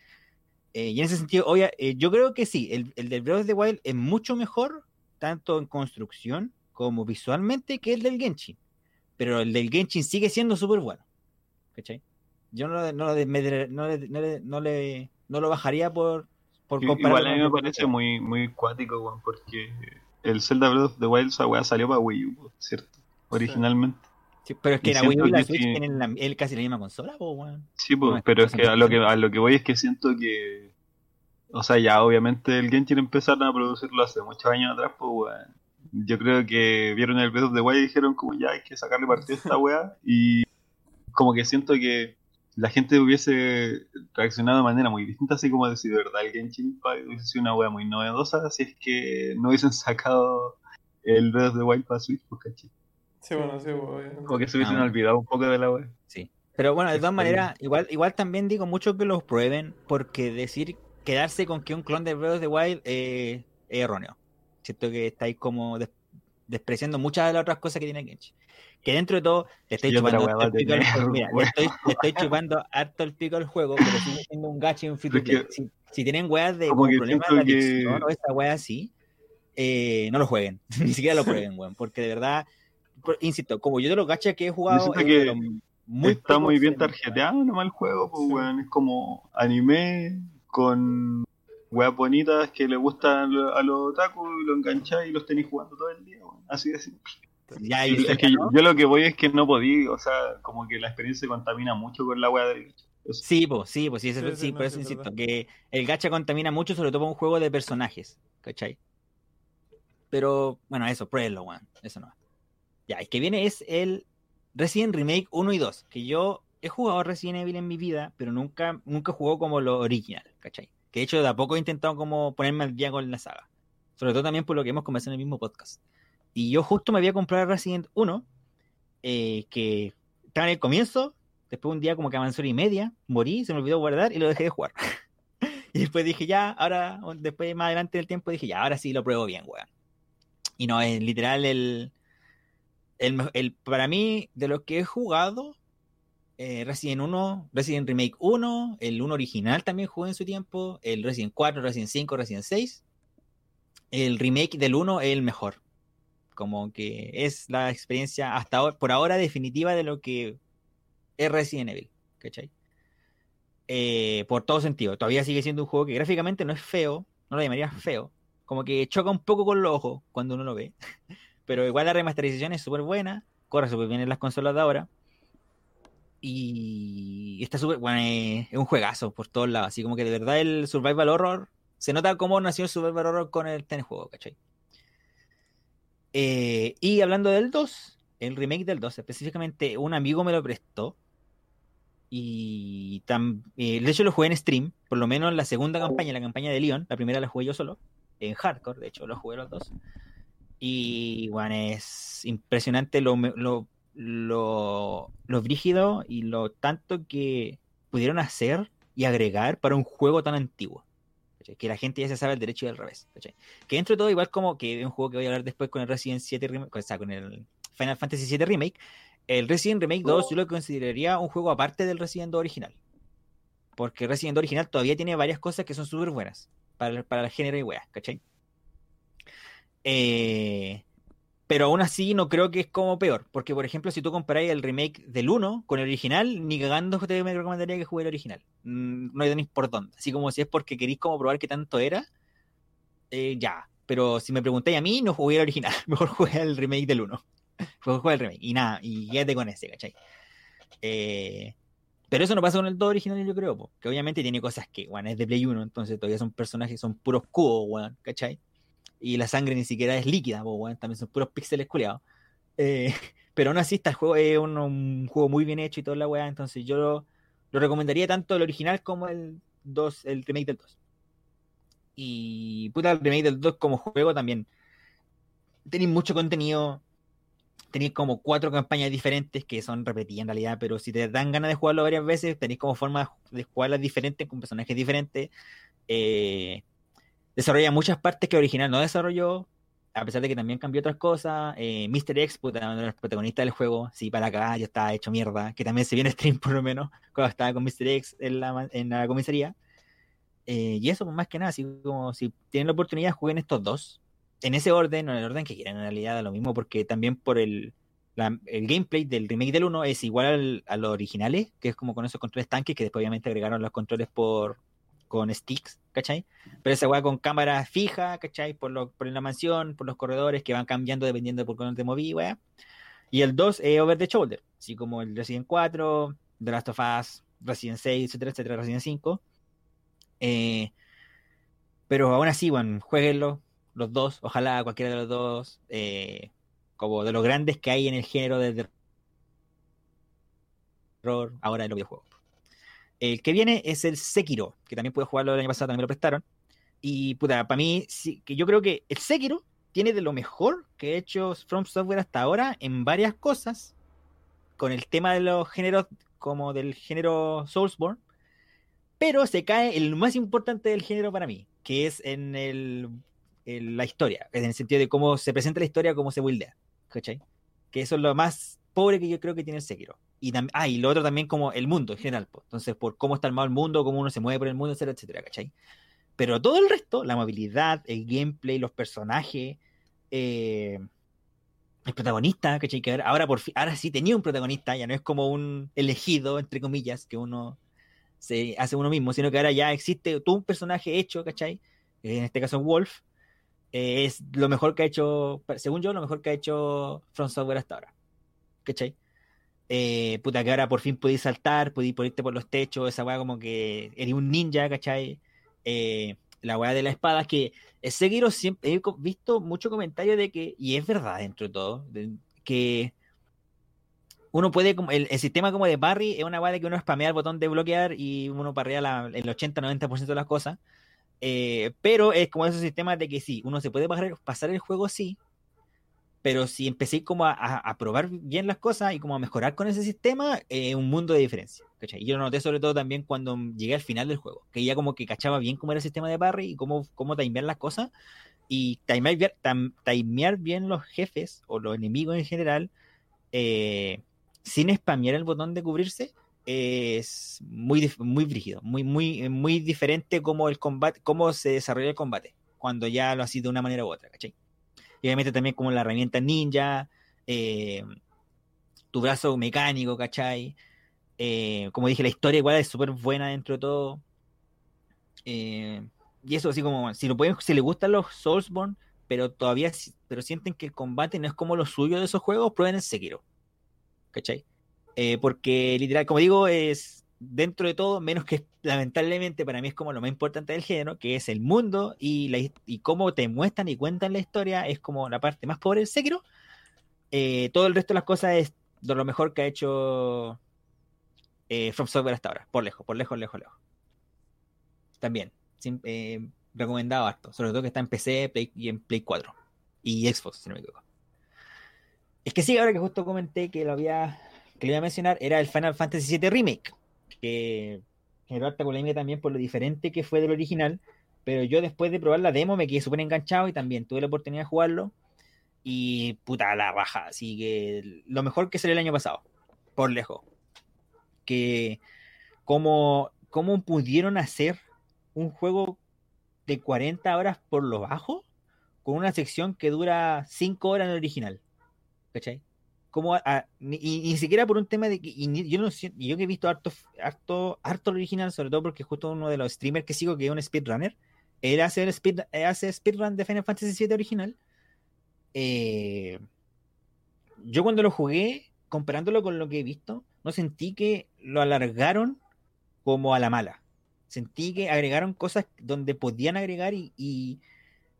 Eh, y en ese sentido, obvia- eh, yo creo que sí, el, el del Breath of the Wild es mucho mejor, tanto en construcción como visualmente, que el del Genshin. Pero el del Genshin sigue siendo súper bueno, ¿cachai? Yo no, lo- no, no, le, no, le, no, le- no lo bajaría por, por Igual a mí me parece muy, muy cuático, weón, porque el Zelda Breath of the Wild, esa weá salió para Wii U, ¿cierto? Originalmente. Sí, pero es que la Wii U y la Switch tienen la- el casi la misma consola, po, weón. Sí, No, pues, es pero es que a lo que a lo que voy es que siento que o sea, ya obviamente el Genshin empezaron a producirlo hace muchos años atrás, pues weón. Yo creo que vieron el Breath of the Wild y dijeron como ya hay que sacarle partido a esta weá y como que siento que la gente hubiese reaccionado de manera muy distinta, así como decir, de verdad, el Genshin Impact hubiese sido una weá muy novedosa si es que no hubiesen sacado el Breath of the Wild para Switch, pues caché. Sí, bueno, sí, pues, obviamente. Como que se hubiesen Ah, bueno. olvidado un poco de la weá. Sí. Pero bueno, de todas maneras, igual, igual también digo mucho que los prueben, porque decir, quedarse con que un clon de Breath of the Wild eh, es erróneo. Siento que estáis como des- despreciando muchas de las otras cosas que tiene Genshin. Que dentro de todo, le estoy chupando harto el pico al juego. Mira, le weón. estoy, le estoy chupando harto el pico al juego, pero sigue siendo un gacho y un free to play. Si, si tienen weas de problemas de siento que- adicción o esa wea así, eh, no lo jueguen. Ni siquiera lo prueben, weón. Porque de verdad, insisto, como yo de los gachas que he jugado, es que muy está muy bien tarjeteado nomás el juego, pues Sí. weón. Es como anime con weas bonitas que le gustan a los otaku y lo engancháis y los tenéis jugando todo el día, weón. Así de simple. Ya, Y y es que yo, yo lo que voy es que no podí, o sea, como que la experiencia se contamina mucho con la wea del gacha. Eso. Sí, pues, sí, pues sí, eso- Sí, por eso es insisto, verdad. que el gacha contamina mucho, sobre todo para un juego de personajes, ¿cachai? Pero, bueno, eso, pruébenlo, weón, eso no. Ya, el que viene es el Resident Remake 1 y 2, que yo he jugado Resident Evil en mi vida, pero nunca, nunca jugó como lo original, ¿cachai? Que de hecho de a poco he intentado como ponerme al día con la saga. Sobre todo también por lo que hemos conversado en el mismo podcast. Y yo justo me había comprado Resident 1, eh, que estaba en el comienzo, después un día como que avanzó y media, morí, se me olvidó guardar y lo dejé de jugar. y después dije, ya, ahora, después más adelante del tiempo dije, ya, ahora sí lo pruebo bien, weón. Y no, es literal el, el, el- para mí, de los que he jugado, eh, Resident 1, Resident Remake 1, el 1 original también jugué en su tiempo, el Resident 4, Resident 5, Resident 6, el remake del 1 es el mejor. Como que es la experiencia hasta ahora, por ahora definitiva de lo que es Resident Evil, ¿cachai? Eh, por todo sentido. Todavía sigue siendo un juego que gráficamente no es feo, no lo llamaría feo, como que choca un poco con los ojos cuando uno lo ve, pero igual la remasterización es súper buena, corre súper bien en las consolas de ahora, y está súper, bueno, eh, es un juegazo por todos lados, así como que de verdad el Survival Horror, se nota cómo nació el Survival Horror con el, ten juego, ¿cachai? Eh, y hablando del 2, el remake del 2, específicamente un amigo me lo prestó. Y eh, de hecho lo jugué en stream, por lo menos la segunda campaña, la campaña de Leon, la primera la jugué yo solo, en hardcore, de hecho lo jugué los dos. Y bueno, es impresionante lo, lo, lo, lo brígido y lo tanto que pudieron hacer y agregar para un juego tan antiguo. ¿cachai? Que la gente ya se sabe el derecho y el revés. ¿cachai? Que dentro de todo, igual como que es un juego que voy a hablar después con el Resident 7 Remake, o sea, con el Final Fantasy 7 Remake, el Resident Remake 2 yo lo consideraría un juego aparte del Resident 2 original. Porque el Resident 2 original todavía tiene varias cosas que son súper buenas para, para el género y weas, ¿cachai? Eh, pero aún así no creo que es como peor. Porque, por ejemplo, si tú comparáis el remake del 1 con el original, ni cagando te me recomendaría que juegue el original. Mm, No hay ni por dónde. Así como si es porque queréis como probar qué tanto era, eh, ya. Pero si me preguntáis a mí, no jugué el original. Mejor jugué el remake del 1. Mejor jugué el remake. Y nada, y quédate con ese, ¿cachai? Eh, pero eso no pasa con el 2 original, yo creo, po, que obviamente tiene cosas que, bueno, es de Play 1, entonces todavía son personajes, son puros cubos, weón, ¿cachai? Y la sangre ni siquiera es líquida, po, weón, también son puros píxeles culiados. Eh, pero aún así, está el juego es un, un juego muy bien hecho y toda la weá, entonces yo lo, lo recomendaría tanto el original como el 2, el remake del 2. Y puta, el remake del 2 como juego también. Tenéis mucho contenido, tenéis como cuatro campañas diferentes que son repetidas en realidad, pero si te dan ganas de jugarlo varias veces, tenéis como formas de jugarlas diferentes, con personajes diferentes. Eh, desarrolla muchas partes que original no desarrolló, a pesar de que también cambió otras cosas. Eh, Mr. X, puta, uno de los protagonistas del juego, sí, para acá ya está hecho mierda, que también se viene stream por lo menos, cuando estaba con Mr. X en la, comisaría. Eh, y eso, pues más que nada, así como si tienen la oportunidad, jueguen estos dos. En ese orden, o en el orden que quieran, en realidad da lo mismo, porque también por el, el gameplay del remake del 1 es igual al- a los originales, que es como con esos controles tanques, que después obviamente agregaron los controles por con sticks, ¿cachai? Pero esa weá con cámara fija, ¿cachai? Por, lo, por la mansión, por los corredores que van cambiando dependiendo de por dónde te moví, weá. Y el 2 es over the shoulder, así como el Resident 4, The Last of Us, Resident 6, etcétera, etcétera, Resident 5. Eh, pero aún así, bueno, jueguenlo, los dos, ojalá cualquiera de los dos, eh, como de los grandes que hay en el género del terror ahora en los videojuegos. El que viene es el Sekiro, que también pude jugarlo el año pasado, también me lo prestaron. Y puta, para mí, sí, que yo creo que el Sekiro tiene de lo mejor que ha hecho From Software hasta ahora en varias cosas, con el tema de los géneros, como del género Soulsborne, pero se cae en lo más importante del género para mí, que es en, el, en la historia, en el sentido de cómo se presenta la historia, cómo se buildea, ¿cachai? Que eso es lo más pobre que yo creo que tiene el Sekiro. Y, ah, y lo otro también como el mundo en general, po. entonces por cómo está armado el mundo, cómo uno se mueve por el mundo, etcétera, etcétera, ¿cachai? Pero todo el resto, la movilidad, el gameplay, los personajes, eh, el protagonista, ¿cachai? Que ahora, ahora por fin, ahora sí tenía un protagonista, ya no es como un elegido, entre comillas, que uno se hace uno mismo, sino que ahora ya existe todo un personaje hecho, ¿cachai? En este caso Wolf, eh, es lo mejor que ha hecho, según yo, lo mejor que ha hecho From Software hasta ahora. ¿Cachai? Eh, puta, que ahora por fin podéis saltar, podéis irte por los techos, esa weá como que eres un ninja, ¿cachai? Eh, la weá de la espada, que Sekiro siempre he visto mucho comentario de que, y es verdad dentro de todo, de, que uno puede, como el, el, sistema como de parry es una weá de que uno spamea el botón de bloquear y uno parrea la, el 80-90% de las cosas. Eh, pero es como esos sistemas de que sí, uno se puede pasar, pasar el juego sí, pero si empecé como a, probar bien las cosas y como a mejorar con ese sistema, eh, un mundo de diferencia. ¿cachai? Y yo lo noté sobre todo también cuando llegué al final del juego, que ya como que cachaba bien cómo era el sistema de parry y cómo, cómo timear las cosas y timear, timear bien los jefes o los enemigos en general eh, sin spamear el botón de cubrirse es muy, muy brígido, muy, muy, muy diferente como el combate, cómo se desarrolla el combate, cuando ya lo ha sido de una manera u otra, ¿cachai? Y obviamente también como la herramienta ninja, eh, tu brazo mecánico, ¿cachai? Eh, como dije, la historia igual es súper buena dentro de todo. Eh, y eso así como, si lo pueden, si les gustan los Soulsborne, pero todavía, pero sienten que el combate no es como lo suyo de esos juegos, prueben el Sekiro. ¿Cachai? Porque literal, como digo, es dentro de todo, menos que lamentablemente para mí es como lo más importante del género, que es el mundo y, la, y cómo te muestran y cuentan la historia, es como la parte más pobre del Sekiro. Eh, todo el resto de las cosas es de lo mejor que ha hecho eh, From Software hasta ahora, por lejos, por lejos, lejos, lejos. También, eh, recomendado harto, sobre todo que está en PC Play, y en Play 4 y Xbox, si no me equivoco. Es que sí, ahora que justo comenté que lo había que le iba a mencionar era el Final Fantasy VII Remake, que generó harta polémica también por lo diferente que fue del original, pero yo después de probar la demo me quedé súper enganchado y también tuve la oportunidad de jugarlo y puta la baja, así que lo mejor que salió el año pasado, por lejos. Que cómo, cómo pudieron hacer un juego de 40 horas por lo bajo con una sección que dura 5 horas en el original. ¿Cachai? Como a, ni, y, ni siquiera por un tema de que yo no yo que he visto harto, harto, harto original, sobre todo porque justo uno de los streamers que sigo, que es un speedrunner, él hace el speed, hace speedrun de Final Fantasy VII original. Eh, yo cuando lo jugué, comparándolo con lo que he visto, no sentí que lo alargaron como a la mala. Sentí que agregaron cosas donde podían agregar y, y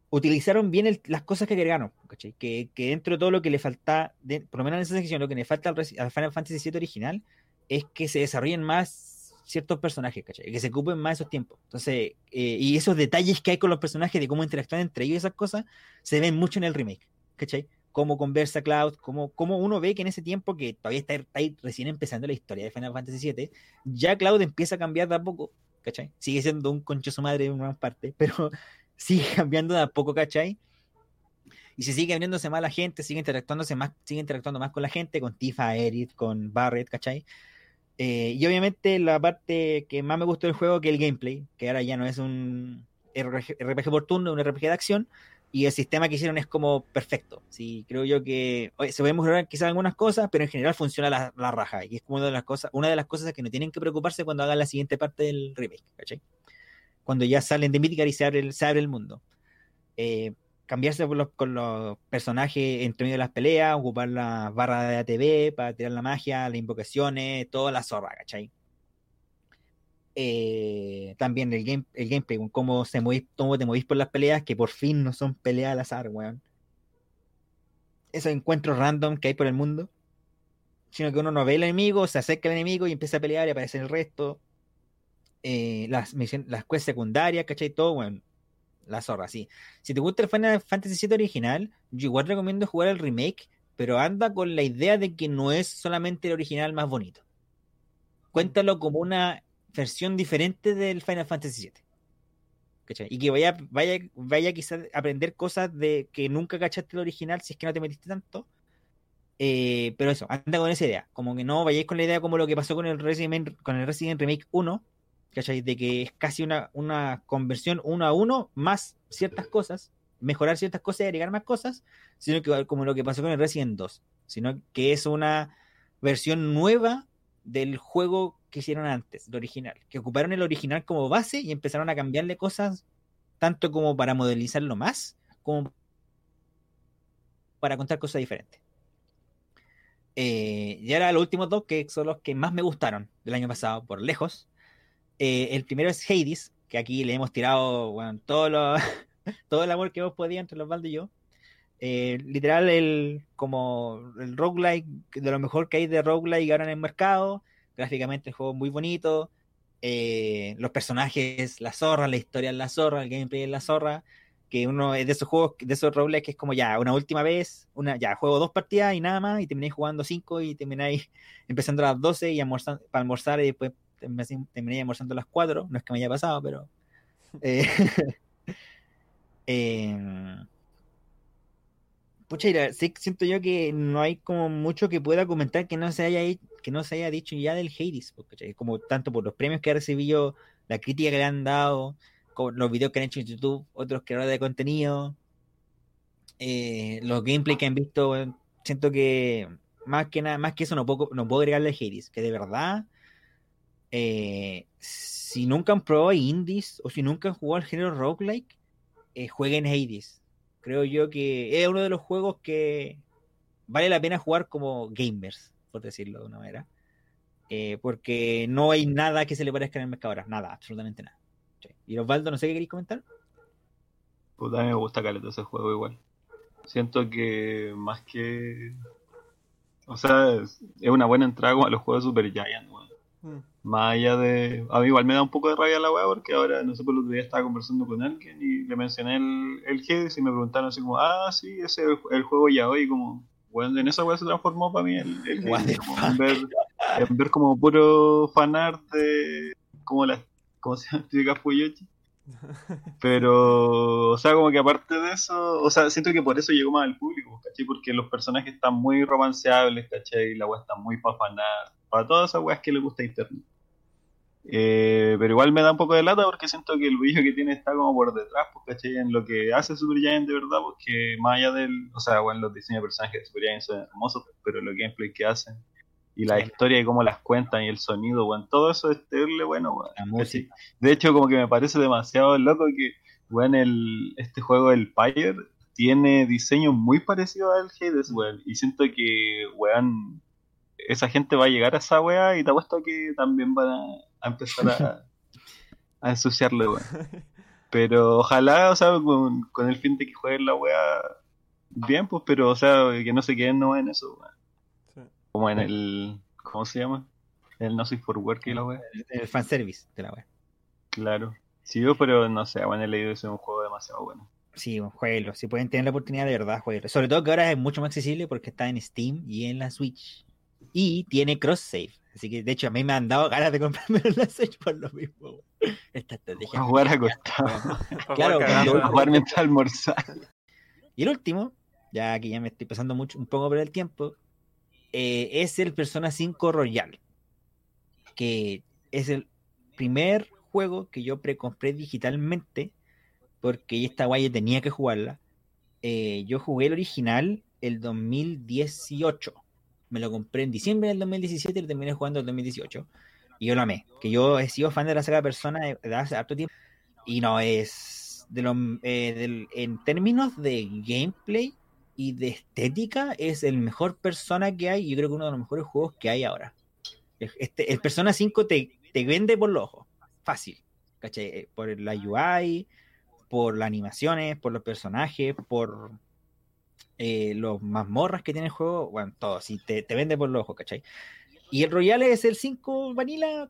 utilizaron bien el, las cosas que agregaron, ¿cachai? Que, que, dentro de todo lo que le falta, de, por lo menos en esa sección, lo que le falta al, al, Final Fantasy VII original es que se desarrollen más ciertos personajes, ¿cachai? Que se ocupen más esos tiempos. Entonces, eh, y esos detalles que hay con los personajes, de cómo interactúan entre ellos esas cosas, se ven mucho en el remake, ¿cachai? Cómo conversa Cloud, cómo, cómo uno ve que en ese tiempo, que todavía está, está ahí recién empezando la historia de Final Fantasy VII, ya Cloud empieza a cambiar de a poco, ¿cachai? Sigue siendo un concho su madre en una parte, pero sigue cambiando de a poco, ¿cachai? Y se sigue abriéndose más la gente, sigue interactuándose más, sigue interactuando más con la gente, con Tifa, Edith, con Barrett, ¿cachai? Eh, y obviamente la parte que más me gustó del juego que el gameplay, que ahora ya no es un RPG, por turno, un RPG de acción, y el sistema que hicieron es como perfecto. Sí, creo yo que oye, se pueden mejorar quizás algunas cosas, pero en general funciona la, la, raja. Y es como una de las cosas, una de las cosas que no tienen que preocuparse cuando hagan la siguiente parte del remake, ¿cachai? Cuando ya salen de Midgar y se abre el, se abre el mundo. Eh, cambiarse con los, personajes entre medio de las peleas, ocupar la barra de ATV para tirar la magia, las invocaciones, toda la zorra, ¿cachai? Eh, también el, game, el gameplay, cómo, se movís, cómo te movís por las peleas, que por fin no son peleas al azar, weón. Esos encuentros random que hay por el mundo, sino que uno no ve al enemigo, se acerca al enemigo y empieza a pelear y aparece el resto eh, las, las quests secundarias, ¿cachai? Todo, bueno, la zorra, sí. Si te gusta el Final Fantasy VII original, yo igual recomiendo jugar el remake, pero anda con la idea de que no es solamente el original más bonito. Cuéntalo como una versión diferente del Final Fantasy VII. ¿Cachai? Y que vaya, vaya, vaya quizás a aprender cosas de que nunca cachaste el original si es que no te metiste tanto. Eh, pero eso, anda con esa idea. Como que no vayáis con la idea como lo que pasó con el Resident, con el Resident Remake 1, ¿cachai? De que es casi una, una conversión uno a uno, más ciertas cosas, mejorar ciertas cosas y agregar más cosas, sino que como lo que pasó con el Resident 2, sino que es una versión nueva del juego que hicieron antes, el original, que ocuparon el original como base y empezaron a cambiarle cosas tanto como para modelizarlo más, como para contar cosas diferentes. Eh, y ahora los últimos dos, que son los que más me gustaron del año pasado, por lejos. Eh, el primero es Hades, que aquí le hemos tirado todo, todo el amor que hemos podido entre los balde y yo. Eh, literal, el, como el roguelike, de lo mejor que hay de roguelike ahora en el mercado. Gráficamente el juego muy bonito. Eh, los personajes, la zorra, la historia es la zorra, el gameplay es la zorra. Que uno es de esos juegos, de esos roguelikes que es como ya, una última vez, una, ya, juego dos partidas y nada más, y termináis jugando cinco y termináis empezando a las 12 y almorzando, para almorzar y después terminé almorzando a las 4. No es que me haya pasado, pero. Eh, eh, pucha, sí, siento yo que no hay como mucho que pueda comentar que no se haya, que no se haya dicho ya del Hades, como tanto por los premios que ha recibido, la crítica que le han dado, con los videos que han hecho en YouTube, otros creadores de contenido, eh, los gameplay que han visto, siento que más que nada, más que eso no puedo, no puedo agregarle a Hades, que de verdad, eh, si nunca han probado indies o si nunca han jugado el género roguelike, eh, jueguen Hades creo yo que es uno de los juegos que vale la pena jugar como gamers, por decirlo de una manera. Eh, porque no hay nada que se le parezca en el mercado ahora, nada, absolutamente nada. Y Osvaldo, no sé qué queréis comentar. Pues a mí me gusta caleta ese juego igual. Siento que más que. O sea, es, una buena entrada a los juegos de Super Giant, Mm. Más allá de. A mí igual me da un poco de rabia la weá porque ahora, no sé, por el otro día estaba conversando con alguien y le mencioné el, el Hades y me preguntaron así como, ah, sí, ese es el, juego ya hoy, como, bueno, en esa weá se transformó para mí el, el en, ver, en ver como puro fanart de. como las. ¿Cómo se llama? Fuyoshi. Pero, o sea, como que aparte de eso, o sea, siento que por eso llegó más al público, ¿cachai? Porque los personajes están muy romanceables, ¿cachai? La weá está muy para fanar para todas esas weas que le gusta Internet. Eh, pero igual me da un poco de lata porque siento que el brillo que tiene está como por detrás, pues, ¿cachai? En lo que hace Supergiant de verdad, porque más allá del. O sea, bueno, los diseños de personajes de Supergiant son hermosos, pero los gameplay que hacen y la historia y cómo las cuentan y el sonido, bueno, todo eso es terrible bueno, bueno. De hecho, como que me parece demasiado loco que, bueno, el, este juego, el Pyre, tiene diseño muy parecido al Hades, weón. Y siento que, weón, esa gente va a llegar a esa weá y te apuesto que también van a, empezar a, a ensuciarle, weón. Pero ojalá, o sea, con, el fin de que jueguen la weá bien, pues, pero, o sea, que no se queden no en eso, weón. Como en el. ¿Cómo se llama? El No Soy for Work y la weá. El fanservice de la weá. Claro. Sí, pero no sé, bueno, he leído que es un juego demasiado bueno. Sí, jueguelo. Si pueden tener la oportunidad, de verdad, jueguelo. Sobre todo que ahora es mucho más accesible porque está en Steam y en la Switch y tiene cross save. Así que de hecho a mí me han dado ganas de comprarme la Switch por lo mismo. Esta estrategia. A jugar acostado. claro, a jugar mientras almorzar. Y el último, ya que ya me estoy pasando mucho, un poco por el tiempo, eh, es el Persona 5 Royal. Que es el primer juego que yo precompré digitalmente. Porque esta guay tenía que jugarla. Eh, yo jugué el original el 2018 me lo compré en diciembre del 2017 y lo terminé jugando en el 2018. Y yo lo amé. Que yo he sido fan de la saga Persona de hace harto tiempo. Y no es. De lo, eh, en términos de gameplay y de estética, es el mejor Persona que hay. Y yo creo que uno de los mejores juegos que hay ahora. Este, el Persona 5 te, te vende por los ojos. Fácil. ¿Cachai? Eh, por la UI, por las animaciones, por los personajes, por eh, los mazmorras que tiene el juego, bueno, todo, si te, vende por los ojos, ¿cachai? Y el Royal es el 5 Vanilla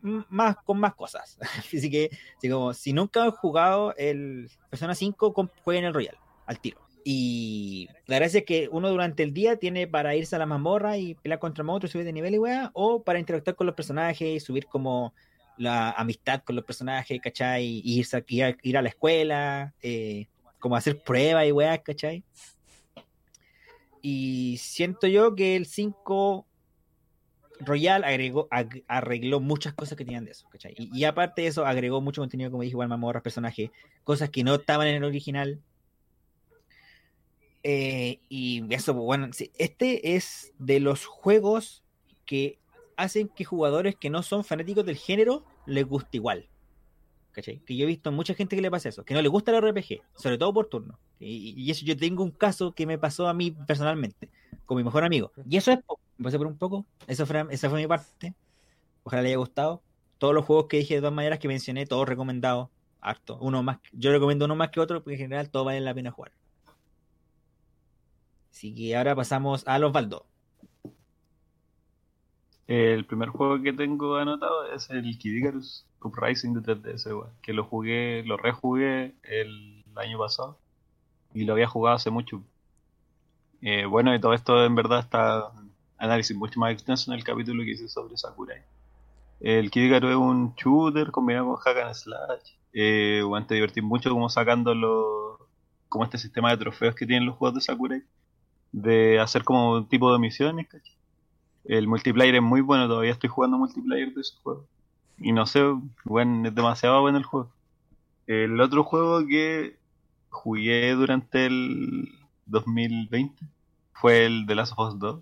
más con más cosas. Así que, como, si nunca han jugado el Persona 5, jueguen el Royal, al tiro. Y la gracia es que uno durante el día tiene para irse a la mazmorra y pelear contra monstruos, subir de nivel y weá, o para interactuar con los personajes y subir como la amistad con los personajes, ¿cachai? Irse, ir, a, ir a la escuela, eh, como hacer pruebas y weá, ¿cachai? Y siento yo que el 5 Royal agregó, arregló muchas cosas que tenían de eso, ¿cachai? Y, aparte de eso, agregó mucho contenido, como dije, igual mamorras, personajes, cosas que no estaban en el original. Eh, y eso, bueno, este es de los juegos que hacen que jugadores que no son fanáticos del género les guste igual. Que yo he visto mucha gente que le pasa eso, que no le gusta el RPG, sobre todo por turno. Y, eso yo tengo un caso que me pasó a mí personalmente, con mi mejor amigo. Y eso es, po- me pasé por un poco, eso fue, esa fue mi parte. Ojalá le haya gustado. Todos los juegos que dije de todas maneras que mencioné, todos recomendados, harto. Uno más, yo recomiendo uno más que otro, porque en general todos valen la pena jugar. Así que ahora pasamos a los Baldo. El primer juego que tengo anotado es el Kid Icarus Uprising de 3DS, weón, que lo jugué, lo rejugué el año pasado y lo había jugado hace mucho. Eh, bueno, y todo esto en verdad está análisis mucho más extenso en el capítulo que hice sobre Sakurai. El Kid es un shooter combinado con hack and slash. Eh, weón, te divertís mucho como sacando los, como este sistema de trofeos que tienen los juegos de Sakurai, de hacer como un tipo de misiones, ¿cachai? El multiplayer es muy bueno, todavía estoy jugando multiplayer de ese juego. Y no sé, bueno, es demasiado bueno el juego. El otro juego que jugué durante el 2020 fue el de Last of Us 2.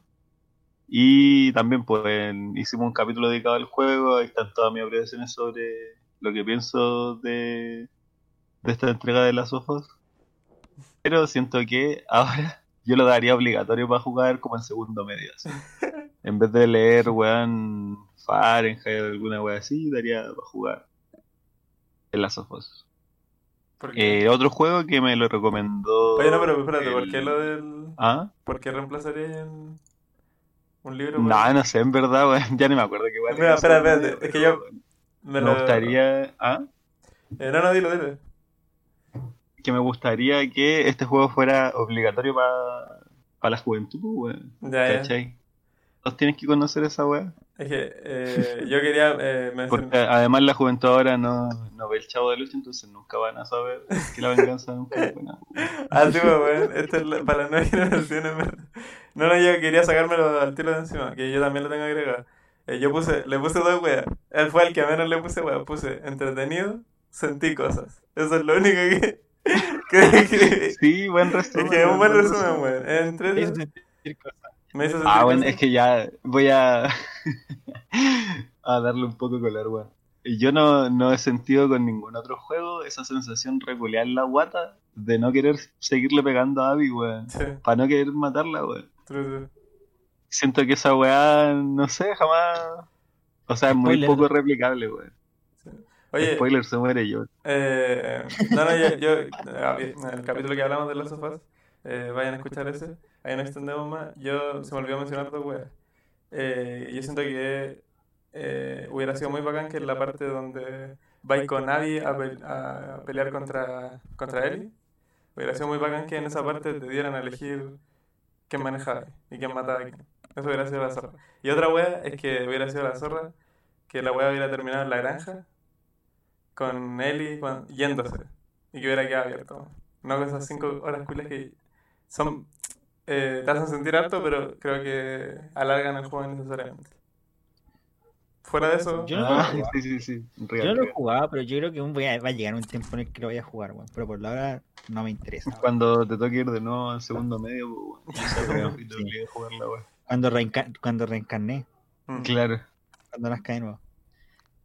Y también pues hicimos un capítulo dedicado al juego, ahí están todas mis apreciaciones sobre lo que pienso de, de esta entrega de Last of Us. Pero siento que ahora yo lo daría obligatorio para jugar como en segundo medio. así. En vez de leer, weón, Fahrenheit o alguna weá así, daría para jugar el Last of Us. Eh, otro juego que me lo recomendó. Oye, no, pero espérate, ¿por qué lo del. ¿Ah? ¿Por qué reemplazaría en un libro? No, no sé, en verdad, weón, ya no me acuerdo qué weá. Mira, espera, espérate, es que yo Me lo- gustaría. ¿Ah? Eh, no, no, dilo, dilo. Que me gustaría que este juego fuera obligatorio para la juventud, weón. ¿Cachai? Todos tienes que conocer esa weá. Es que eh, yo quería eh, Porque mencionar. además la juventud ahora no, no ve el chavo de lucha, entonces nunca van a saber que la venganza nunca es buena. Ah, sí, pues, weón. Esto es la- para las nuevas generaciones. No, no, yo quería sacármelo al tiro de encima, que yo también lo tengo agregado. Eh, yo puse, le puse dos weas. Él fue el que menos le puse weas. Puse entretenido, sentí cosas. Eso es lo único que. Sí, buen es resumen. que es un buen resumen, weón. Sentir cosas. Me hizo sentir Ah, bueno, es que ya voy a, a darle un poco de color, weón. Yo no, no he sentido con ningún otro juego esa sensación regular en la guata de no querer seguirle pegando a Abby, weón. Sí, Para no querer matarla, weón. true. Siento que esa weá, no sé, jamás. O sea, es muy Spoiler. poco replicable, weón. Oye, Spoiler, se muere yo. Eh, no, no, yo, yo- en el capítulo que hablamos de Last of Us, eh, vayan a escuchar ese, ahí no extendemos más. Yo se me olvidó mencionar dos weas. Eh, yo siento que eh, hubiera sido muy bacán que en la parte donde vais con Abby a, pe- a pelear contra, contra Ellie, hubiera sido muy bacán que en esa parte te dieran a elegir quién manejaba y quién mataba a quién. Eso hubiera sido la zorra. Y otra wea es que hubiera sido la zorra que la wea hubiera terminado en la granja con cuan- yéndose y que hubiera quedado abierto. No con esas cinco horas culas que son eh, te hacen sentir harto, pero creo que alargan el juego innecesariamente. Fuera de eso, Yo no lo Ah, jugaba. sí, sí, sí. Yo no lo jugado, pero yo creo que un- voy a- va a llegar un tiempo en el que lo voy a jugar, weón. Pero por ahora no me interesa. Cuando te toque ir de nuevo al segundo medio, creo Sí. la weá. Cuando, reenca- cuando reencarné, mm, Claro. cuando nazca de nuevo.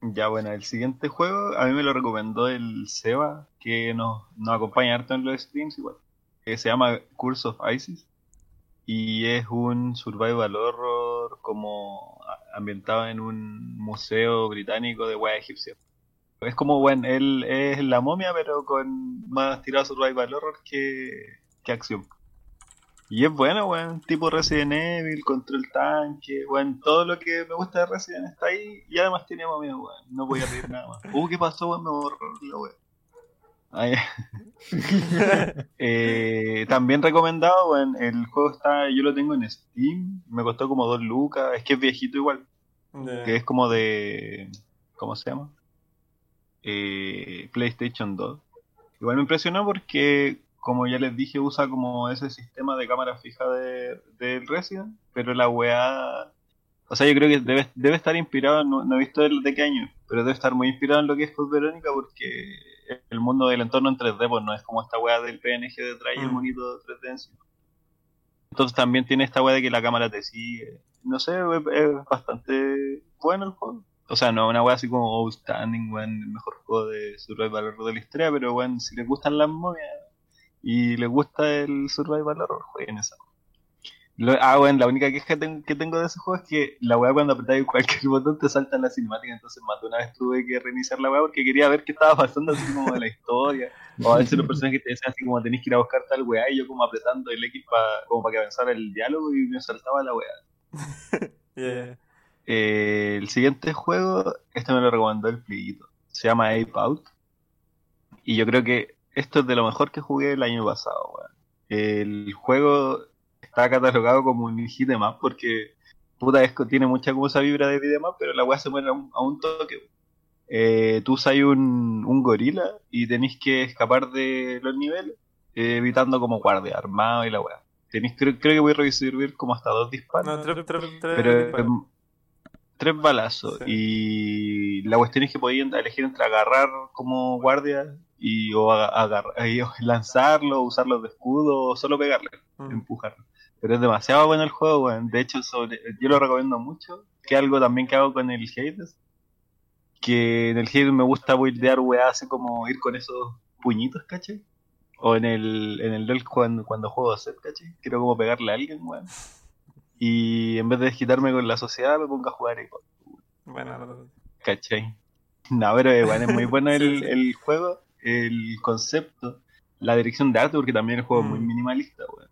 Ya, bueno, el siguiente juego a mí me lo recomendó el Seba, que nos, nos acompaña harto en los streams igual, que se llama Curse of Isis y es un survival horror como ambientado en un museo británico de weá egipcia. Es como, bueno, él es la momia, pero con más tirado survival horror que, que acción. Y es bueno, weón, tipo Resident Evil, control tanque, weón, todo lo que me gusta de Resident está ahí y además tiene momia, weón, no voy a pedir nada más. Uh, ¿qué pasó, weón? Me borró la weón. Eh, también recomendado, weón, el juego está, yo lo tengo en Steam, me costó como dos lucas, es que es viejito igual, que es como de, ¿cómo se llama? Eh, PlayStation 2. Igual me impresionó porque, como ya les dije, usa como ese sistema de cámara fija de, del Resident, pero la weá... O sea, yo creo que debe, debe estar inspirado, no, no he visto el de qué año, pero debe estar muy inspirado en lo que es Code Verónica porque el mundo del entorno en 3D, pues no es como esta weá del PNG detrás y el Mm. monito 3D encima. Entonces también tiene esta weá de que la cámara te sigue. No sé, es, es bastante bueno el juego. O sea, no una weá así como outstanding, weón, el mejor juego de survival horror de la historia, pero weón, si les gustan las momias y les gusta el survival horror, jueguen esa. Lo- ah, bueno, la única queja ten- que tengo de ese juego es que la weá cuando apretáis cualquier botón te salta en la cinemática, entonces más de una vez tuve que reiniciar la weá porque quería ver qué estaba pasando así como de la historia. O a veces los personajes te decían así como tenéis que ir a buscar tal weá y yo como apretando el X pa- como para que avanzara el diálogo y me saltaba la weá. Yeah. Eh, el siguiente juego, este me lo recomendó el Pliguito. Se llama Ape Out. Y yo creo que esto es de lo mejor que jugué el año pasado, weón. El juego está catalogado como un hit de más porque puta es que tiene mucha como esa vibra de videomap, pero la weá se muere a un, a un toque. Eh, tú usas un, un gorila y tenés que escapar de los niveles, eh, evitando como guardia, armado y la weá. Tenés, creo, creo que voy a recibir como hasta dos disparos. No, tres, tres, tres Pero disparos. Tres balazos. Sí. Y la cuestión es que podían elegir entre agarrar como guardia y o aga- agarrar, y, o lanzarlo, usarlo de escudo o solo pegarle, Mm. empujarlo. Pero es demasiado bueno el juego, weón. De hecho, sobre, yo lo recomiendo mucho. Que algo también que hago con el Hades. Que en el Hades me gusta buildear weá, así como ir con esos puñitos, ¿cachai? O en el, en el LOL cuando, cuando juego set, ¿cachai? Quiero como pegarle a alguien, weón. Y en vez de desquitarme con la sociedad, me pongo a jugar y Bueno, no- ¿cachai? No, pero eh, bueno, es muy bueno el, Sí, sí. el juego, el concepto, la dirección de arte, porque también el juego es muy Mm. minimalista, weón.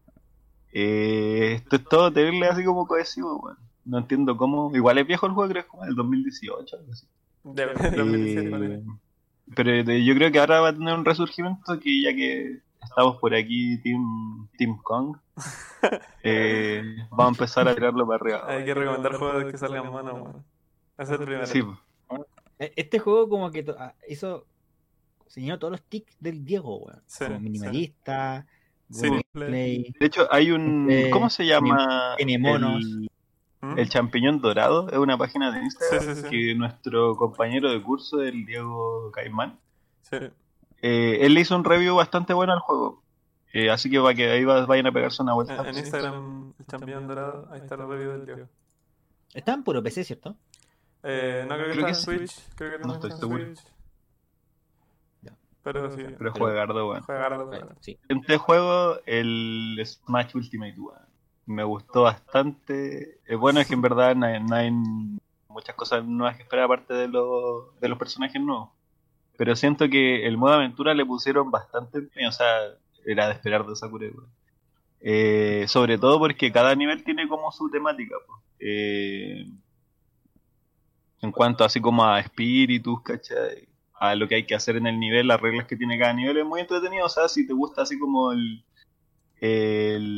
Eh, esto es todo tenerle así como cohesivo, weón. No entiendo cómo. Igual es viejo el juego, creo que es como del 2018, algo así. de- de 2017, parece. Eh, pero de- yo creo que ahora va a tener un resurgimiento que ya que estamos por aquí, Team, team Kong, eh, vamos a empezar a tirarlo para arriba. Hay que recomendar juegos que salgan weón. Ese es el primero. Sí, E- Este juego como que ah, hizo se llenó todos los tics del Diego, weón. Sí, como sí. minimalista, gameplay, de hecho hay un... Eh, ¿Cómo se llama? tiene monos. El, ¿Mm? el champiñón dorado es una página de Instagram Sí, sí, sí. que nuestro compañero de curso, el Diego Caimán, Sí. Eh, él le hizo un review bastante bueno al juego. Eh, así que para que ahí va- vayan a pegarse una vuelta. En, en Instagram, el campeón dorado, ahí está el review del Diego. Está en puro PC, ¿cierto? Eh, no creo que Creo está que en sí. Switch. Creo que No estoy seguro. Pero sí. Pero juega Gardo, bueno. Juega Gardo, Bueno, bueno. sí. Este juego, el Smash Ultimate, me gustó bastante. Eh, bueno, es que en verdad no hay, no hay muchas cosas nuevas que esperar aparte de, lo- de los personajes nuevos. Pero siento que el modo aventura le pusieron bastante empeño, o sea, era de esperar de Sakura. Eh, sobre todo porque cada nivel tiene como su temática, po. Eh, en cuanto así como a espíritus, ¿cachai? A lo que hay que hacer en el nivel, las reglas que tiene cada nivel es muy entretenido, o sea, si te gusta así como el,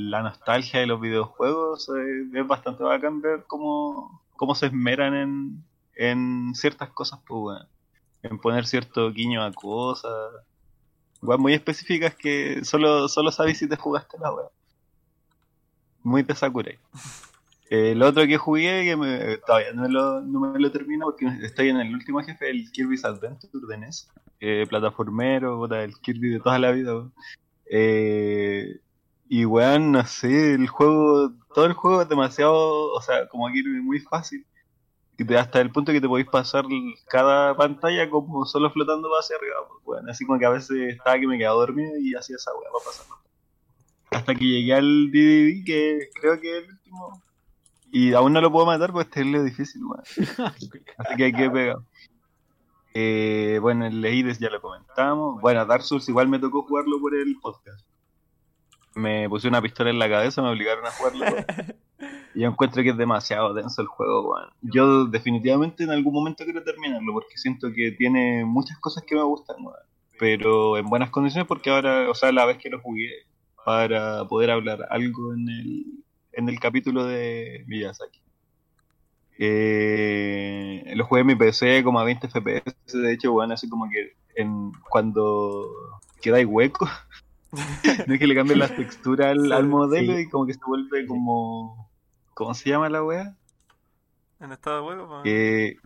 la nostalgia de los videojuegos, eh, es bastante bacán ver cómo, cómo se esmeran en, en ciertas cosas, pues, weón. En poner cierto guiño a cosas, weón, muy específicas que solo, solo sabes si te jugaste la weón. Muy de Sakurai. El otro que jugué, que me- todavía no me, lo, no me lo termino porque estoy en el último jefe, el Kirby's Adventure de NES. Eh, plataformero, el Kirby de toda la vida. Eh, y weón, no sé, el juego, todo el juego es demasiado, o sea, como Kirby muy fácil. Te- hasta el punto que te podéis pasar cada pantalla como solo flotando hacia arriba. pues, weón. Así como que a veces estaba que me quedaba dormido y hacía esa weá para pasar. Hasta que llegué al DDD, que creo que es el último. Y aún no lo puedo matar porque este es lo difícil, weón. Así que hay que pegar. Eh, bueno, el Hades ya lo comentamos. Bueno, Dark Souls igual me tocó jugarlo por el podcast. Me puse una pistola en la cabeza, me obligaron a jugarlo. y yo encuentro que es demasiado denso el juego, weón. Yo definitivamente en algún momento quiero terminarlo porque siento que tiene muchas cosas que me gustan, weón. Pero en buenas condiciones porque ahora, o sea, la vez que lo jugué para poder hablar algo en el, en el capítulo de Miyazaki. Eh, lo jugué en mi PC como a 20 FPS, de hecho, bueno, así como que en, cuando queda hueco, no es que le cambien las texturas al, al modelo sí. y como que se vuelve como... ¿Cómo se llama la wea? En estado de pues. Eh,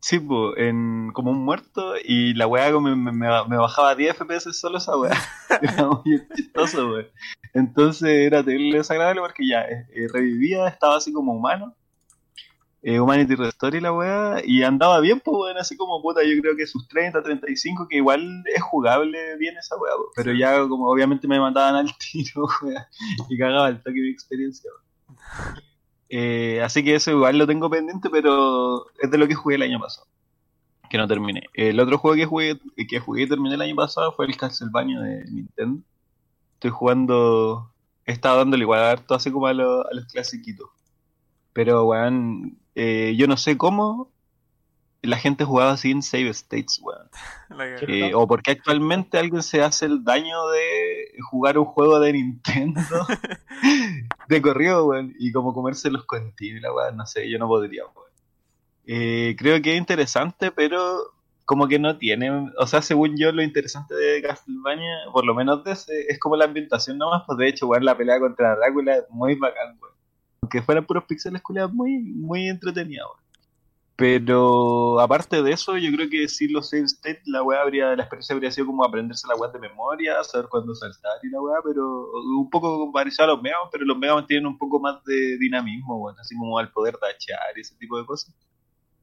sí, po, en, como un muerto y la weá me, me, me bajaba 10 FPS solo esa weá. Era muy chistoso, weón. Entonces era terrible desagradable porque ya eh, eh, revivía, estaba así como humano. Eh, Humanity Restore y la weá. Y andaba bien, pues weón, así como puta, yo creo que sus 30, 35, que igual es jugable bien esa weá, po. pero ya como obviamente me mandaban al tiro, weá, y cagaba el toque mi experiencia. weón. Eh, así que eso igual lo tengo pendiente, pero es de lo que jugué el año pasado. Que no terminé. El otro juego que jugué, que jugué y terminé el año pasado fue el Castlevania de Nintendo. Estoy jugando. He estado dándole igual harto así como a, los- a los clasiquitos. Pero weón, eh, yo no sé cómo la gente jugaba en save states, weón. Eh, o porque actualmente alguien se hace el daño de jugar un juego de Nintendo de corrido, weón, y como comerse los continuos, la weón, no sé, yo no podría, weón. Eh, creo que es interesante, pero como que no tiene, o sea, según yo, lo interesante de Castlevania, por lo menos de ese, es como la ambientación nomás, pues de hecho, weón, la pelea contra Drácula es muy bacán, weón. Aunque fueran puros píxeles culiados, muy, muy entretenida, weón. Pero aparte de eso, yo creo que si los save state, la weá habría, la experiencia habría sido como aprenderse la weá de memoria, saber cuándo saltar y la weá, pero un poco parecido a los Megaman, pero los Megaman tienen un poco más de dinamismo, bueno, así como al poder dachear y ese tipo de cosas.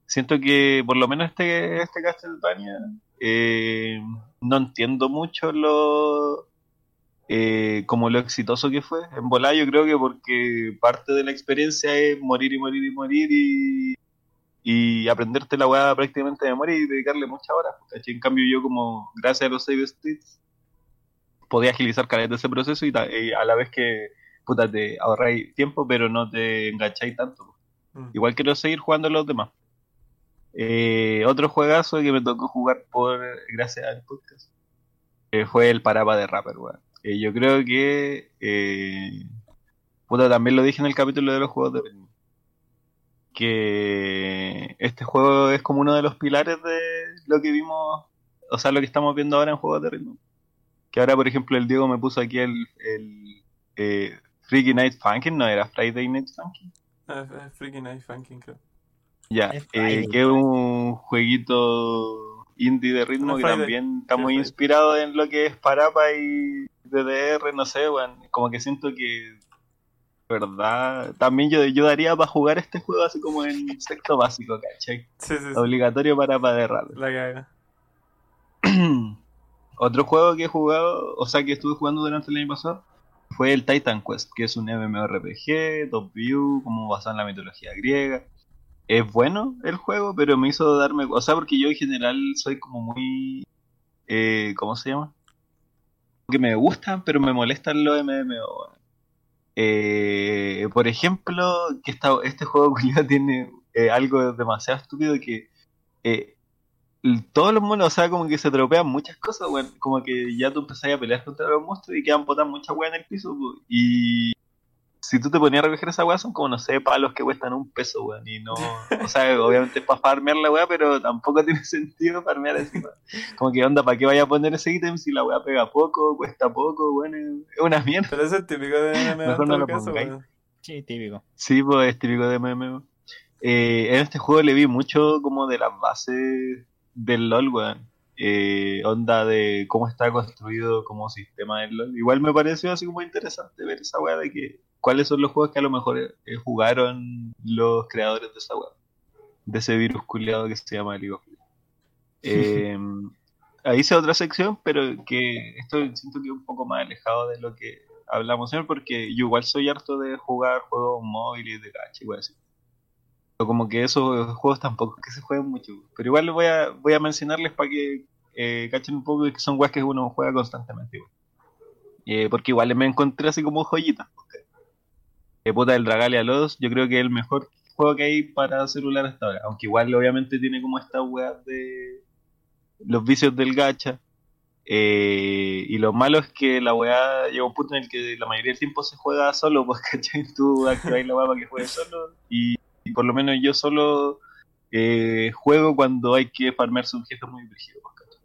Siento que por lo menos este, este Castlevania, eh, no entiendo mucho lo eh, como lo exitoso que fue. En volar yo creo que porque parte de la experiencia es morir y morir y morir y y aprenderte la weá prácticamente de memoria y dedicarle muchas horas. ¿cachai? En cambio, yo, como gracias a los save states, podía agilizar caleta ese proceso y, a la vez que puta, te ahorráis tiempo, pero no te engancháis tanto. Mm. Igual quiero seguir jugando a los demás. Eh, otro juegazo que me tocó jugar por gracias al podcast eh, fue el Parapa de Rapper, weón. Eh, yo creo que eh, puta, también lo dije en el capítulo de los juegos de que este juego es como uno de los pilares de lo que vimos, o sea, lo que estamos viendo ahora en juegos de ritmo. Que ahora, por ejemplo, el Diego me puso aquí el, el eh, Freaky Night Funkin', no era Friday Night Funkin'. Ah, Freaky Night Funkin', creo. Ya, eh, que es un jueguito indie de ritmo No, que Friday. también está muy inspirado en lo que es Parapa y DDR, no sé, weón. Como que siento que, verdad, también yo, yo daría para jugar este juego así como en sexto básico, ¿cachai? Sí, sí, sí. Obligatorio para rap. La caga. Otro juego que he jugado, o sea, que estuve jugando durante el año pasado, fue el Titan Quest, que es un MMORPG, top view, como basado en la mitología griega. Es bueno el juego, pero me hizo darme, o sea, porque yo en general soy como muy, eh, ¿cómo se llama? Que me gustan, pero me molestan los MMO. Eh, por ejemplo, que esta- este juego culiao tiene eh, algo demasiado estúpido que eh, todos los monos, o sea, como que se tropean muchas cosas, weón. Como que ya tú empezás a pelear contra los monstruos y quedan botadas muchas weas en el piso. Y si tú te ponías a recoger esa wea, son como, no sé, palos que cuestan un peso, weón. Y no, o sea, obviamente es para farmear la wea, pero tampoco tiene sentido farmear así, weón. Como que onda, ¿para qué vaya a poner ese ítem si la wea pega poco, cuesta poco, weón? Es es una mierda. Pero eso es típico de MMO Mejor no lo caso. Sí, típico. Sí, pues es típico de MMO. Eh, en este juego le vi mucho como de las bases del LOL, weón. Eh, onda de cómo está construido como sistema del LOL. Igual me pareció así como interesante ver esa weá de que cuáles son los juegos que a lo mejor eh, jugaron los creadores de esa weá. De ese virus culiado que se llama League of Legends. Eh, ahí hice otra sección, pero que esto siento que es un poco más alejado de lo que hablamos siempre, porque yo igual soy harto de jugar juegos móviles de gacha y así. Pero como que esos juegos tampoco que se jueguen mucho. Pero igual voy a, voy a mencionarles para que eh, cachen un poco que son weas que uno juega constantemente. Eh, porque igual me encontré así como joyitas. Eh, puta del Dragalia Lost, yo creo que es el mejor juego que hay para celular hasta ahora. Aunque igual obviamente tiene como estas weas de los vicios del gacha. Eh, y lo malo es que la weá llega a un punto en el que la mayoría del tiempo se juega solo, pues cachai, tú activáis la weá para que juegue solo. Y, por lo menos yo solo eh, juego cuando hay que farmear objetos muy brígidos, pues.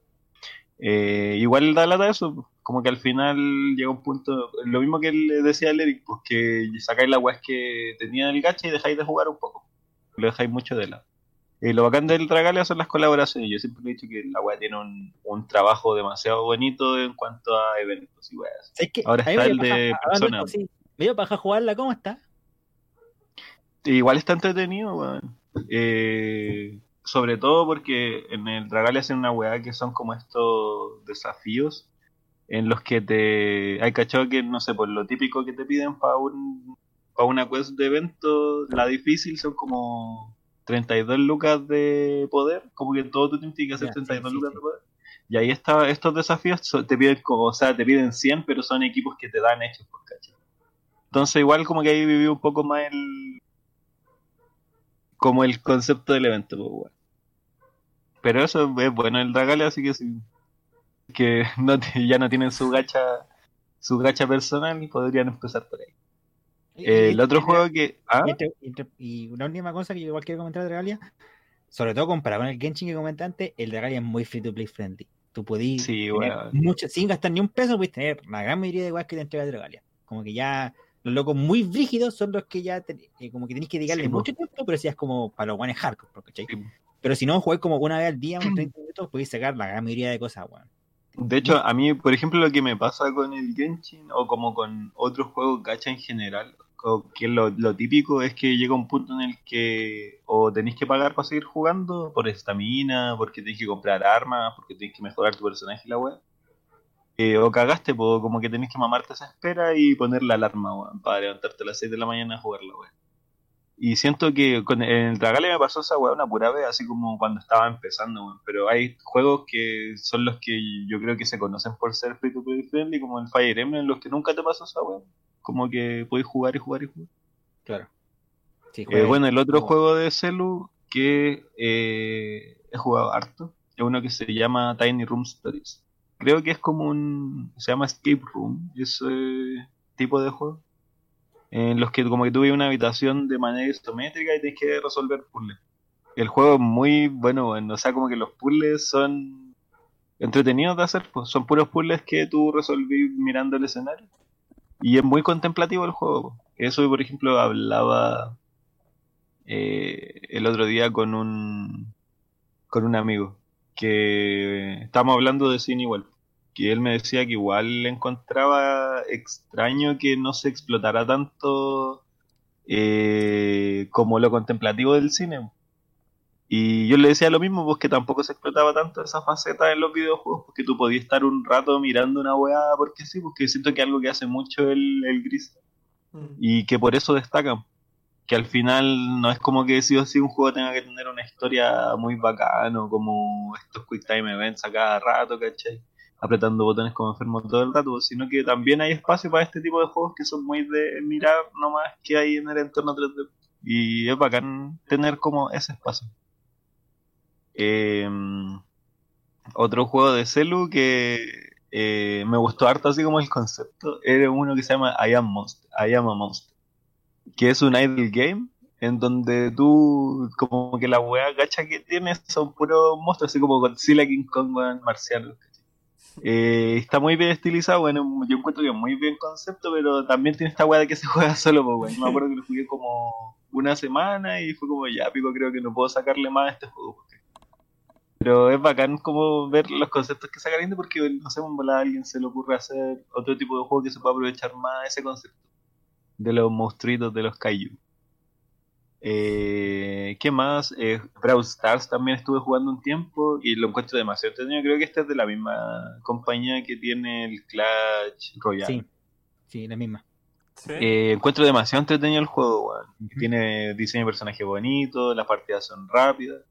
Eh, igual da lata eso, pues, como que al final llega un punto, lo mismo que le decía al Eric, pues que sacáis las weas que tenía el gacha y dejáis de jugar un poco, lo dejáis mucho de lado. Eh, lo bacán del Dragalia son las colaboraciones. Yo siempre he dicho que la weá tiene un, un trabajo demasiado bonito en cuanto a eventos y weas. Ahora está el de Persona. dio paja jugarla, ¿cómo está? Igual está entretenido, weón. Eh, sobre todo porque en el Dragalia hacen una weá que son como estos desafíos en los que te. Hay cachado que, no sé, por lo típico que te piden para un, para una quest de evento, la difícil son como 32 lucas de poder, como que todo tu team tiene que hacer Ya, sí, 32 sí, lucas sí. de poder. Y ahí está, estos desafíos te piden, como, o sea, te piden 100, pero son equipos que te dan hechos, por ¿cachai? Entonces igual como que ahí viví un poco más el, como el concepto del evento, pues, weón. Pero eso es bueno el Dragalia, así que sí. Que no ya no tienen su gacha, su gacha personal, podrían empezar por ahí. Eh, el otro juego que. ¿Ah? Y, entre- entre- y una última cosa que yo igual quiero comentar de Dragalia, sobre todo comparado con el Genshin que comenté antes, el Dragalia es muy free to play friendly. Tú podís Sí, weón. mucho, sin gastar ni un peso, puedes tener la gran mayoría de igual que te entrega Dragalia. Como que ya los locos muy rígidos son los que ya te- eh, como que tenéis que dedicarle Sí, mucho tiempo, pero si es como para los guanes hardcore, ¿cachai? Sí. Pero si no, jugáis como una vez al día, unos 30 minutos, podéis sacar la gran mayoría de cosas, weón. De hecho, a mí, por ejemplo, lo que me pasa con el Genshin o como con otros juegos gacha en general, que lo, lo típico es que llega un punto en el que o tenéis que pagar para seguir jugando por estamina, porque tenéis que comprar armas, porque tenéis que mejorar tu personaje y la web. o cagaste, pues como que tenéis que mamarte esa espera y poner la alarma, weón, para levantarte a las 6 de la mañana a jugar la web. Y siento que con en el Dragalia me pasó esa weá una pura vez, así como cuando estaba empezando, weón. Pero hay juegos que son los que yo creo que se conocen por ser free to play friendly, como el Fire Emblem, los que nunca te pasó esa weá. Como que podéis jugar y jugar y jugar. Claro. Sí, Eh, bueno, el otro juego de Celu que eh, he jugado harto es uno que se llama Tiny Room Stories. Creo que es como un. se llama Escape Room, ese tipo de juego. En los que como que tuve una habitación de manera isométrica y tienes que resolver puzzles. El juego es muy bueno, bueno, o sea, como que los puzzles son entretenidos de hacer, pues son puros puzzles que tú resolvís mirando el escenario. Y es muy contemplativo el juego. Eso, por ejemplo, hablaba eh, el otro día con un con un amigo que estábamos hablando de cine igual que él me decía que igual le encontraba extraño que no se explotara tanto eh, como lo contemplativo del cine y yo le decía lo mismo pues que tampoco se explotaba tanto esa faceta en los videojuegos porque tú podías estar un rato mirando una weá porque sí porque siento que es algo que hace mucho el, el gris Mm. y que por eso destacan. Que al final no es como que sí o sí un juego tenga que tener una historia muy bacano, como estos quick time events a cada rato, ¿cachai? Apretando botones como enfermo todo el rato, sino que también hay espacio para este tipo de juegos que son muy de mirar nomás que hay en el entorno 3D. Y es bacán tener como ese espacio. Eh, otro juego de Celu que eh, me gustó harto así como el concepto era uno que se llama I Am Monster, I Am a Monster, que es un idle game en donde tú como que la wea gacha que tienes son puros monstruos así como Godzilla, King Kong. ¿cachai? Eh, está muy bien estilizado, bueno, yo encuentro que muy bien concepto, pero también tiene esta wea de que se juega solo, pues. Yo me acuerdo que lo jugué como una semana y fue como ya, pico, creo que no puedo sacarle más a este juego. porque- Pero es bacán como ver los conceptos que saca la gente porque no sé, a alguien se le ocurre hacer otro tipo de juego que se pueda aprovechar más ese concepto de los monstruitos de los kaiju. Eh, ¿Qué más? Eh, Brawl Stars también estuve jugando un tiempo y lo encuentro demasiado entretenido. Creo que este es de la misma compañía que tiene el Clash Royale. Sí, sí, la misma. Sí. Eh, encuentro demasiado entretenido el juego. Tiene diseño de personaje bonito, las partidas son rápidas.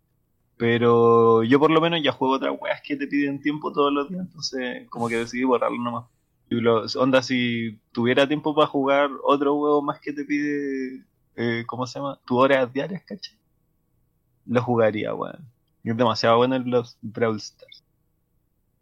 Pero yo por lo menos ya juego otras weas que te piden tiempo todos los días, entonces como que decidí borrarlo nomás. Y lo- onda, si tuviera tiempo para jugar otro juego más que te pide, eh, ¿cómo se llama? Tu horas diarias, ¿cachai? Lo jugaría, weón. Es demasiado bueno el Brawl Stars.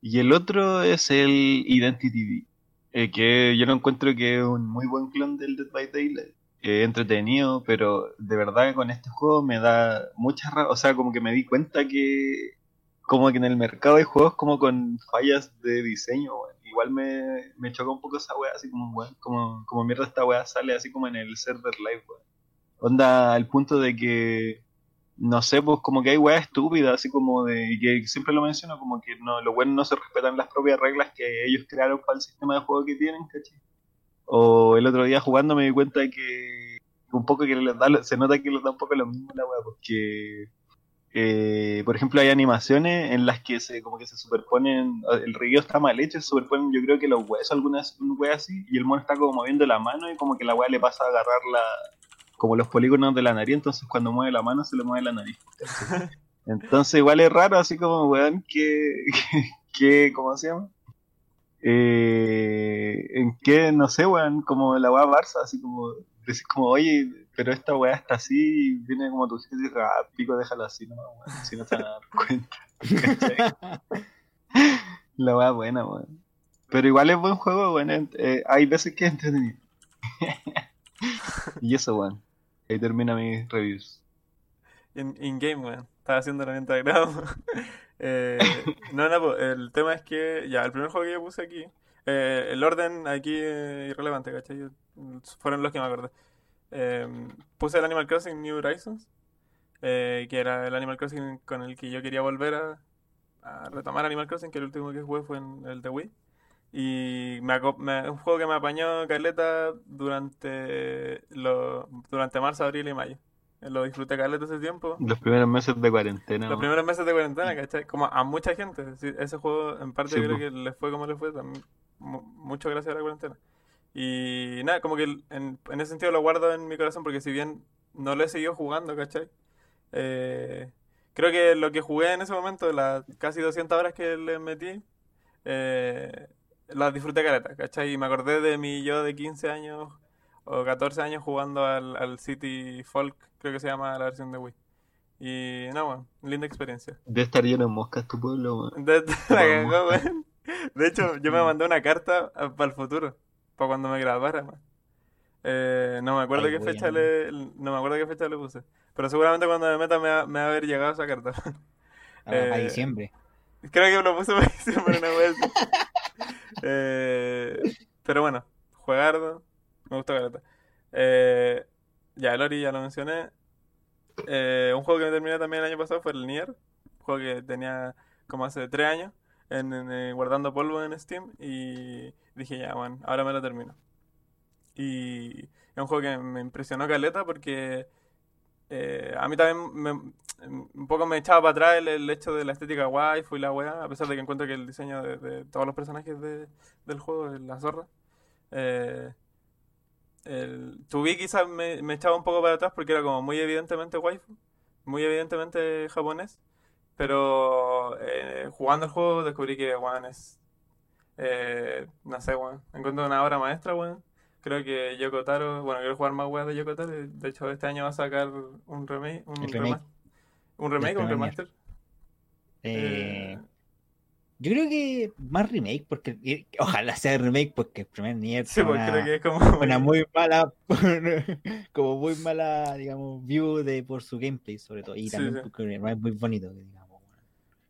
Y el otro es el Identity V. Eh, que yo lo encuentro que es un muy buen clon del Dead by Daylight. Eh, entretenido, pero de verdad con este juego me da mucha rabia. O sea, como que me di cuenta que como que en el mercado hay juegos como con fallas de diseño, weón. Igual me, me choca un poco esa weá, así como, weón, como, como mierda esta weá sale así como en el server live, weón. Onda al punto de que no sé, pues como que hay weas estúpidas, así como de, que siempre lo menciono, como que no, los buenos no se respetan las propias reglas que ellos crearon para el sistema de juego que tienen, ¿cachai? O el otro día jugando me di cuenta de que un poco que les da, se nota que les da un poco lo mismo la wea, porque eh, por ejemplo hay animaciones en las que se como que se superponen, el río está mal hecho, se superponen yo creo que los huesos, algunas un así, y el mono está como moviendo la mano y como que la wea le pasa a agarrar la, como los polígonos de la nariz, entonces cuando mueve la mano se le mueve la nariz. Entonces igual es raro, así como, weón, que, que, ¿cómo se llama? Eh, en que, no sé, weón, como la weá Barça, así como, decís como, oye, pero esta weá está así, y viene como tu jefe y dice, ah, pico, déjalo así, no, weón, si no se van a dar cuenta. la weá buena, weón. Pero igual es buen juego, weón, eh, hay veces que es entretenido. y eso, weón. Ahí termina mis reviews. In, in game, weón. Estaba haciendo la 90 grados. eh, no, no, el tema es que, ya, el primer juego que yo puse aquí, eh, el orden aquí es irrelevante, ¿cachai? Yo- fueron los que me acordé. Eh, puse el Animal Crossing New Horizons, eh, que era el Animal Crossing con el que yo quería volver a, a retomar Animal Crossing, que el último que jugué fue en el de Wii. Y me, me- un juego que me apañó caleta durante, lo, durante marzo, abril y mayo. Lo disfruté caleta ese tiempo. Los primeros meses de cuarentena. Los primeros meses de cuarentena, ¿cachai? Como a mucha gente. Sí, Ese juego, en parte, Sí, creo que le fue como le fue, también, mu- mucho gracias a la cuarentena. Y nada, como que en, en ese sentido lo guardo en mi corazón, porque si bien no lo he seguido jugando, ¿cachai? Eh, creo que lo que jugué en ese momento, las casi 200 horas que le metí, eh, las disfruté caleta, ¿cachai? Y me acordé de mi yo de 15 años o 14 años jugando al, al City Folk, creo que se llama la versión de Wii. Y no, bueno, linda experiencia. De estar lleno de moscas tu pueblo, weón. De, de- hecho, yo me mandé una carta para el futuro, para cuando me graduara, man. Eh, no me acuerdo Ay, qué weón. fecha le, no me acuerdo qué fecha le puse. Pero seguramente cuando me meta me va, me va a haber llegado esa carta. A, a Eh, diciembre. Creo que me lo puse para diciembre una vez. Eh, pero bueno, juegardo. Me gustó Caleta. Eh, ya, el Ori ya lo mencioné. Eh, un juego que me terminé también el año pasado fue el Nier. Un juego que tenía como hace tres años en, eh, guardando polvo en Steam. Y dije, ya, bueno, ahora me lo termino. Y es un juego que me impresionó Caleta porque eh, a mí también me- un poco me echaba para atrás el, el hecho de la estética waifu y la weá, a pesar de que encuentro que el diseño de, todos los personajes de- del juego es la zorra. Eh, el To Be quizás me, me echaba un poco para atrás porque era como muy evidentemente waifu, muy evidentemente japonés, pero eh, jugando el juego descubrí que weón es, eh, no sé, weón, encuentro una obra maestra, weón. Creo que Yoko Taro, bueno, quiero jugar más weas de Yoko Taro. De hecho, este año va a sacar un remake, un El remake. un remake o un primer remaster. Eh, Eh, yo creo que más remake, porque y- ojalá sea remake, porque el primer Nier sí, pues una, creo que es como una muy mala, como muy mala, digamos, view de por su gameplay, sobre todo, y también sí. porque es muy bonito, digamos.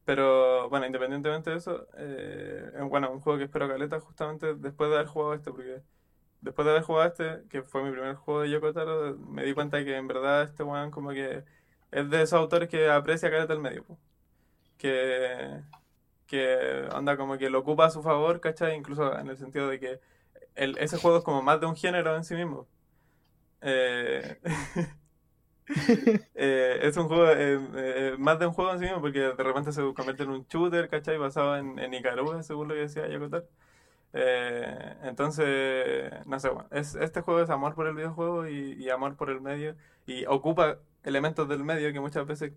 Pero bueno, independientemente de eso, eh, bueno, un juego que espero caleta justamente después de haber jugado este, porque después de haber jugado este, que fue mi primer juego de Yoko Taro, me di cuenta que en verdad este weón como que es de esos autores que aprecia caleta el medio. Que, que anda como que lo ocupa a su favor, ¿cachai? Incluso en el sentido de que ese juego es como más de un género en sí mismo. Eh, eh, es un juego, eh, eh, más de un juego en sí mismo, porque de repente se convierte en un shooter, ¿cachai? Basado en, en según lo que decía Yakotar. Eh, entonces, no sé, bueno, es, este juego es amor por el videojuego y, y amor por el medio, y ocupa elementos del medio que muchas veces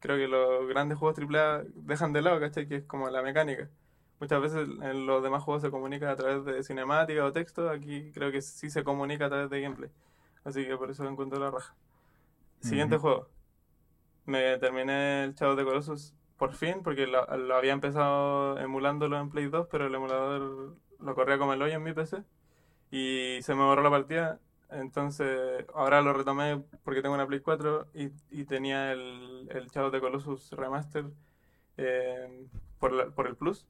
creo que los grandes juegos AAA dejan de lado, ¿cachai? Que es como la mecánica. Muchas veces en los demás juegos se comunica a través de cinemática o texto, aquí creo que sí se comunica a través de gameplay. Así que por eso encuentro la raja. Siguiente juego. Me terminé el of the Colossus por fin, porque lo, lo había empezado emulándolo en Play 2, pero el emulador lo corría como el hoyo en mi PC. Y se me borró la partida. Entonces, ahora lo retomé porque tengo una Play 4 y, y tenía el, el Shadow the Colossus Remaster eh, por, la- por el Plus.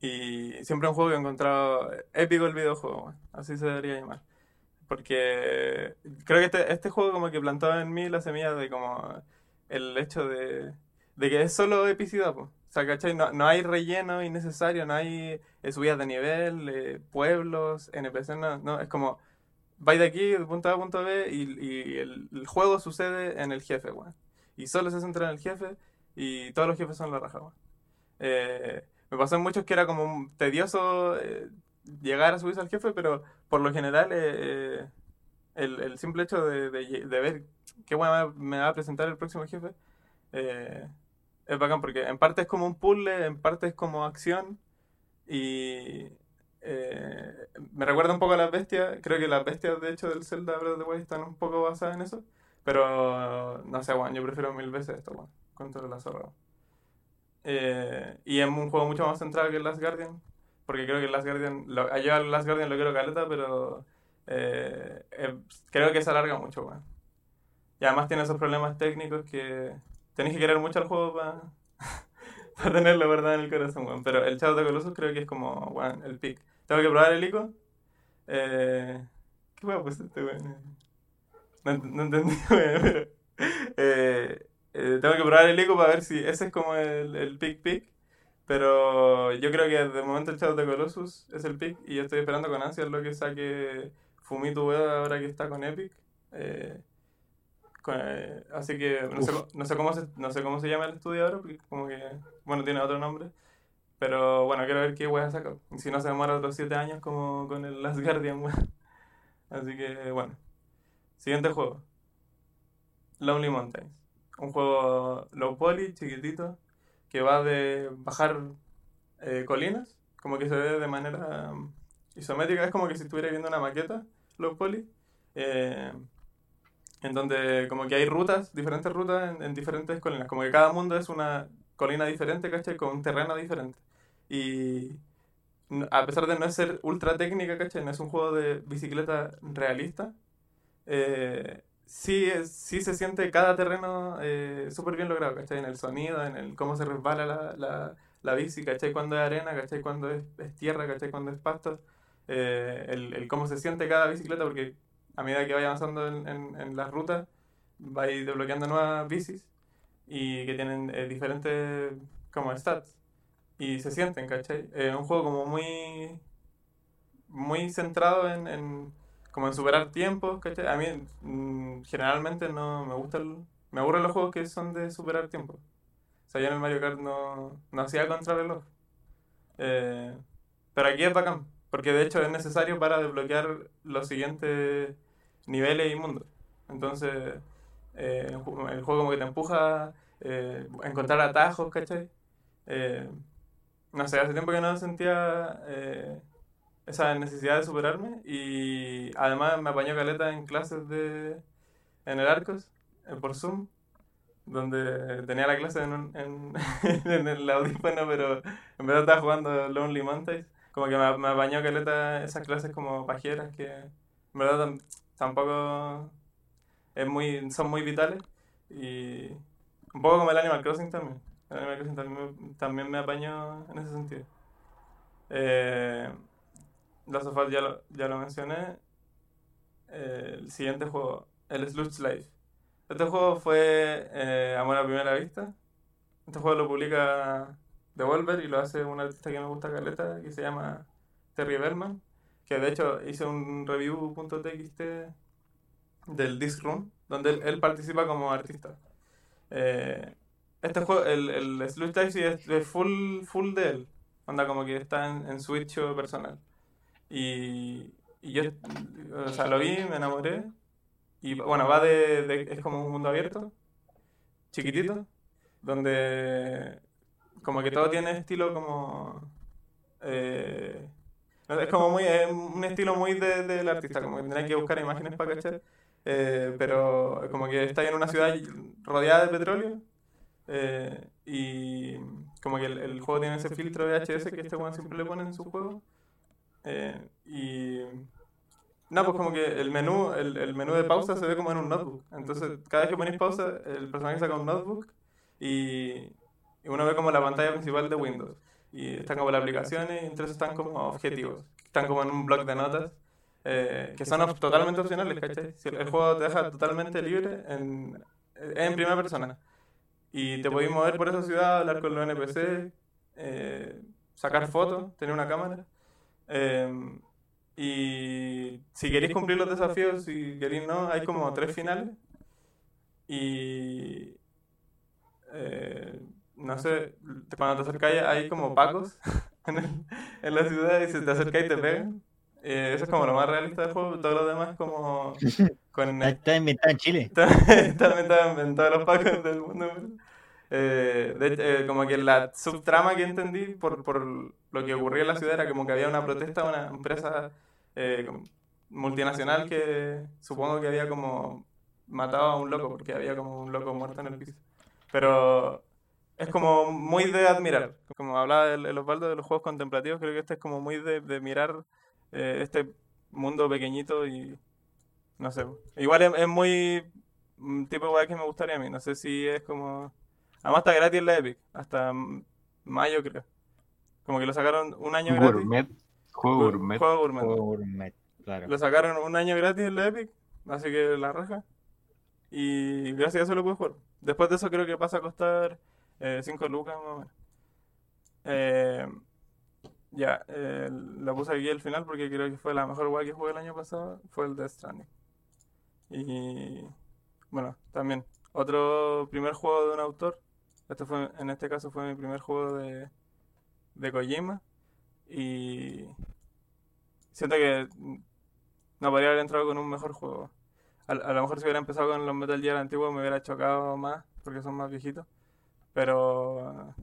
Y siempre un juego que he encontrado épico el videojuego, así se debería llamar. Porque creo que este, este juego como que plantó en mí la semilla de como el hecho de, de que es solo epicidad, po. No, hay relleno innecesario, no hay eh, subidas de nivel, eh, pueblos, NPC, no, no, es como, vais de aquí, de punto A a punto B, y, el, juego sucede en el jefe, weón. Y solo se centra en el jefe, y todos los jefes son la raja, weón. Eh, me pasó en muchos que era como tedioso eh, llegar a subirse al jefe, pero por lo general eh, el, simple hecho de, ver qué bueno me va a presentar el próximo jefe es bacán porque en parte es como un puzzle, en parte es como acción y eh, me recuerda un poco a las bestias. Creo que las bestias de hecho del Zelda Breath of the están un poco basadas en eso, pero no sé, bueno, yo prefiero mil veces esto, bueno, contra la zorra. Eh, y es un juego mucho más centrado que el Last Guardian, porque creo que el Last Guardian, lo, yo al Last Guardian lo quiero caleta, pero eh, creo que se alarga mucho, weón. Y además tiene esos problemas técnicos que tenéis que querer mucho al juego para tenerlo, ¿verdad? En el corazón, weón. Pero el Shadow of the Colossus creo que es como, weón, el pick. Tengo que probar el ico. Eh, ¿qué weón pues este weón? No, ent- no entendí, weón, pero... eh, eh, tengo que probar el ico para ver si ese es como el, el pick pick. Pero yo creo que de momento el Shadow the Colossus es el pick y yo estoy esperando con ansias lo que saque Fumito Ueda ahora que está con Epic. Eh, eh, así que no sé, no sé cómo se, no sé cómo se llama el estudio ahora, porque como que, bueno, tiene otro nombre. Pero bueno, quiero ver qué wea saca. Y Si no se demora otros 7 años como con el Last Guardian. Así que bueno. Siguiente juego. Lonely Mountains. Un juego low poly, chiquitito, que va de bajar eh, colinas, como que se ve de manera um, isométrica, es como que si estuviera viendo una maqueta low poly, eh, en donde como que hay rutas, diferentes rutas en, en diferentes colinas, como que cada mundo es una colina diferente, ¿cachai? Con un terreno diferente. Y a pesar de no ser ultra técnica, ¿cachai? No es un juego de bicicleta realista. eh, sí, es- sí se siente cada terreno eh, súper bien logrado, ¿cachai? En el sonido, en el cómo se resbala la, la, la bici, ¿cachai? Cuando es arena, ¿cachai? Cuando es, es tierra, ¿cachai? Cuando es pasto. eh, el, el cómo se siente cada bicicleta, porque a medida que vaya avanzando en, en, en las rutas, va a ir desbloqueando nuevas bicis y que tienen eh, diferentes como stats y se sienten, ¿cachai? Es un juego como muy muy centrado en, en como en superar tiempos, ¿cachai? A mí mm, generalmente no me gusta el- me aburren los juegos que son de superar tiempos. O sea, yo en el Mario Kart no, no hacía contrarreloj. Eh, pero aquí es bacán, porque de hecho es necesario para desbloquear los siguientes niveles y mundos. Entonces, eh, el ju- el juego como que te empuja eh, encontrar atajos, ¿cachai? Eh, no sé, hace tiempo que no sentía eh, esa necesidad de superarme y además me apañó caleta en clases de en el Arcos, por Zoom, donde tenía la clase en, en, en el audífono, pero en verdad estaba jugando Lonely Mountains. Como que me, me apañó caleta esas clases como pajeras que en verdad tampoco es muy, son muy vitales y un poco como el Animal Crossing también. El Animal Crossing también también me apañó en ese sentido. Eh, Last of Us ya lo, ya lo mencioné. Eh, el siguiente juego, el Sludge Life. Este juego fue eh, Amor a Primera Vista. Este juego lo publica Devolver y lo hace un artista que me gusta caleta, que se llama Terry Bellman, que de hecho hizo un review.txt del Disc Room, donde él, él participa como artista. Eh, este juego, el, el Life sí es, es full, full de él. Onda como que está en, en su hecho personal. Y, y yo, o sea, lo vi, me enamoré. Y bueno, va de, de- es como un mundo abierto, chiquitito, donde como que todo tiene estilo como... eh, es como muy, es un estilo muy de- del artista, como que tendrás que buscar imágenes para cachar. eh, pero como que está en una ciudad rodeada de petróleo. eh, y como que el, el juego tiene ese filtro de VHS que este weón siempre le pone en su juego. eh, y no, pues como que el menú, el, el menú de pausa se ve como en un notebook. Entonces, cada vez que ponéis pausa, el personaje saca un notebook y, y uno ve como la pantalla principal de Windows. Y están como las aplicaciones eso están como objetivos. Están como en un bloc de notas eh, que son op- totalmente opcionales, ¿cachai? Si el, el juego te deja totalmente libre en, en primera persona. y te podéis mover por esa ciudad, hablar con los NPC, eh, sacar fotos, tener una cámara. Em, y si queréis cumplir los desafíos, si queréis no, hay como tres finales. Y eh, no sé, cuando te acercáis hay como pacos en, el- en la ciudad y si te acercáis te pegan. Eh, eso es como lo más realista del juego, todo lo demás como con Está- Está inventado en Chile. estaban en todos los pacos del mundo. eh, de hecho, eh, como que la subtrama que entendí por, por lo que ocurría en la ciudad era como que había una protesta de una empresa eh, multinacional que supongo que había como matado a un loco, porque había como un loco muerto en el piso. Pero es como muy de admirar. Como hablaba el, el Osvaldo de los juegos contemplativos, creo que este es como muy de, de mirar eh, este mundo pequeñito y no sé. Igual es, es muy un tipo de que me gustaría a mí. No sé si es como. Además está gratis en la Epic. Hasta mm, mayo creo. Como que lo sacaron un año gratis. Gourmet. Juego Ju- gourmet. Juego gourmet. Juego gourmet, claro. Lo sacaron un año gratis en la Epic. Así que la raja. Y gracias a eso lo puedes jugar. Después de eso creo que pasa a costar 5 lucas más o menos. Eh, ya, eh, la puse aquí al final porque creo que fue la mejor weá que jugué el año pasado. Fue el Death Stranding. Y bueno, también otro primer juego de un autor. Este fue, en este caso fue mi primer juego de, de Kojima. Y siento que no podría haber entrado con un mejor juego. A lo mejor si hubiera empezado con los Metal Gear antiguos me hubiera chocado más porque son más viejitos. Pero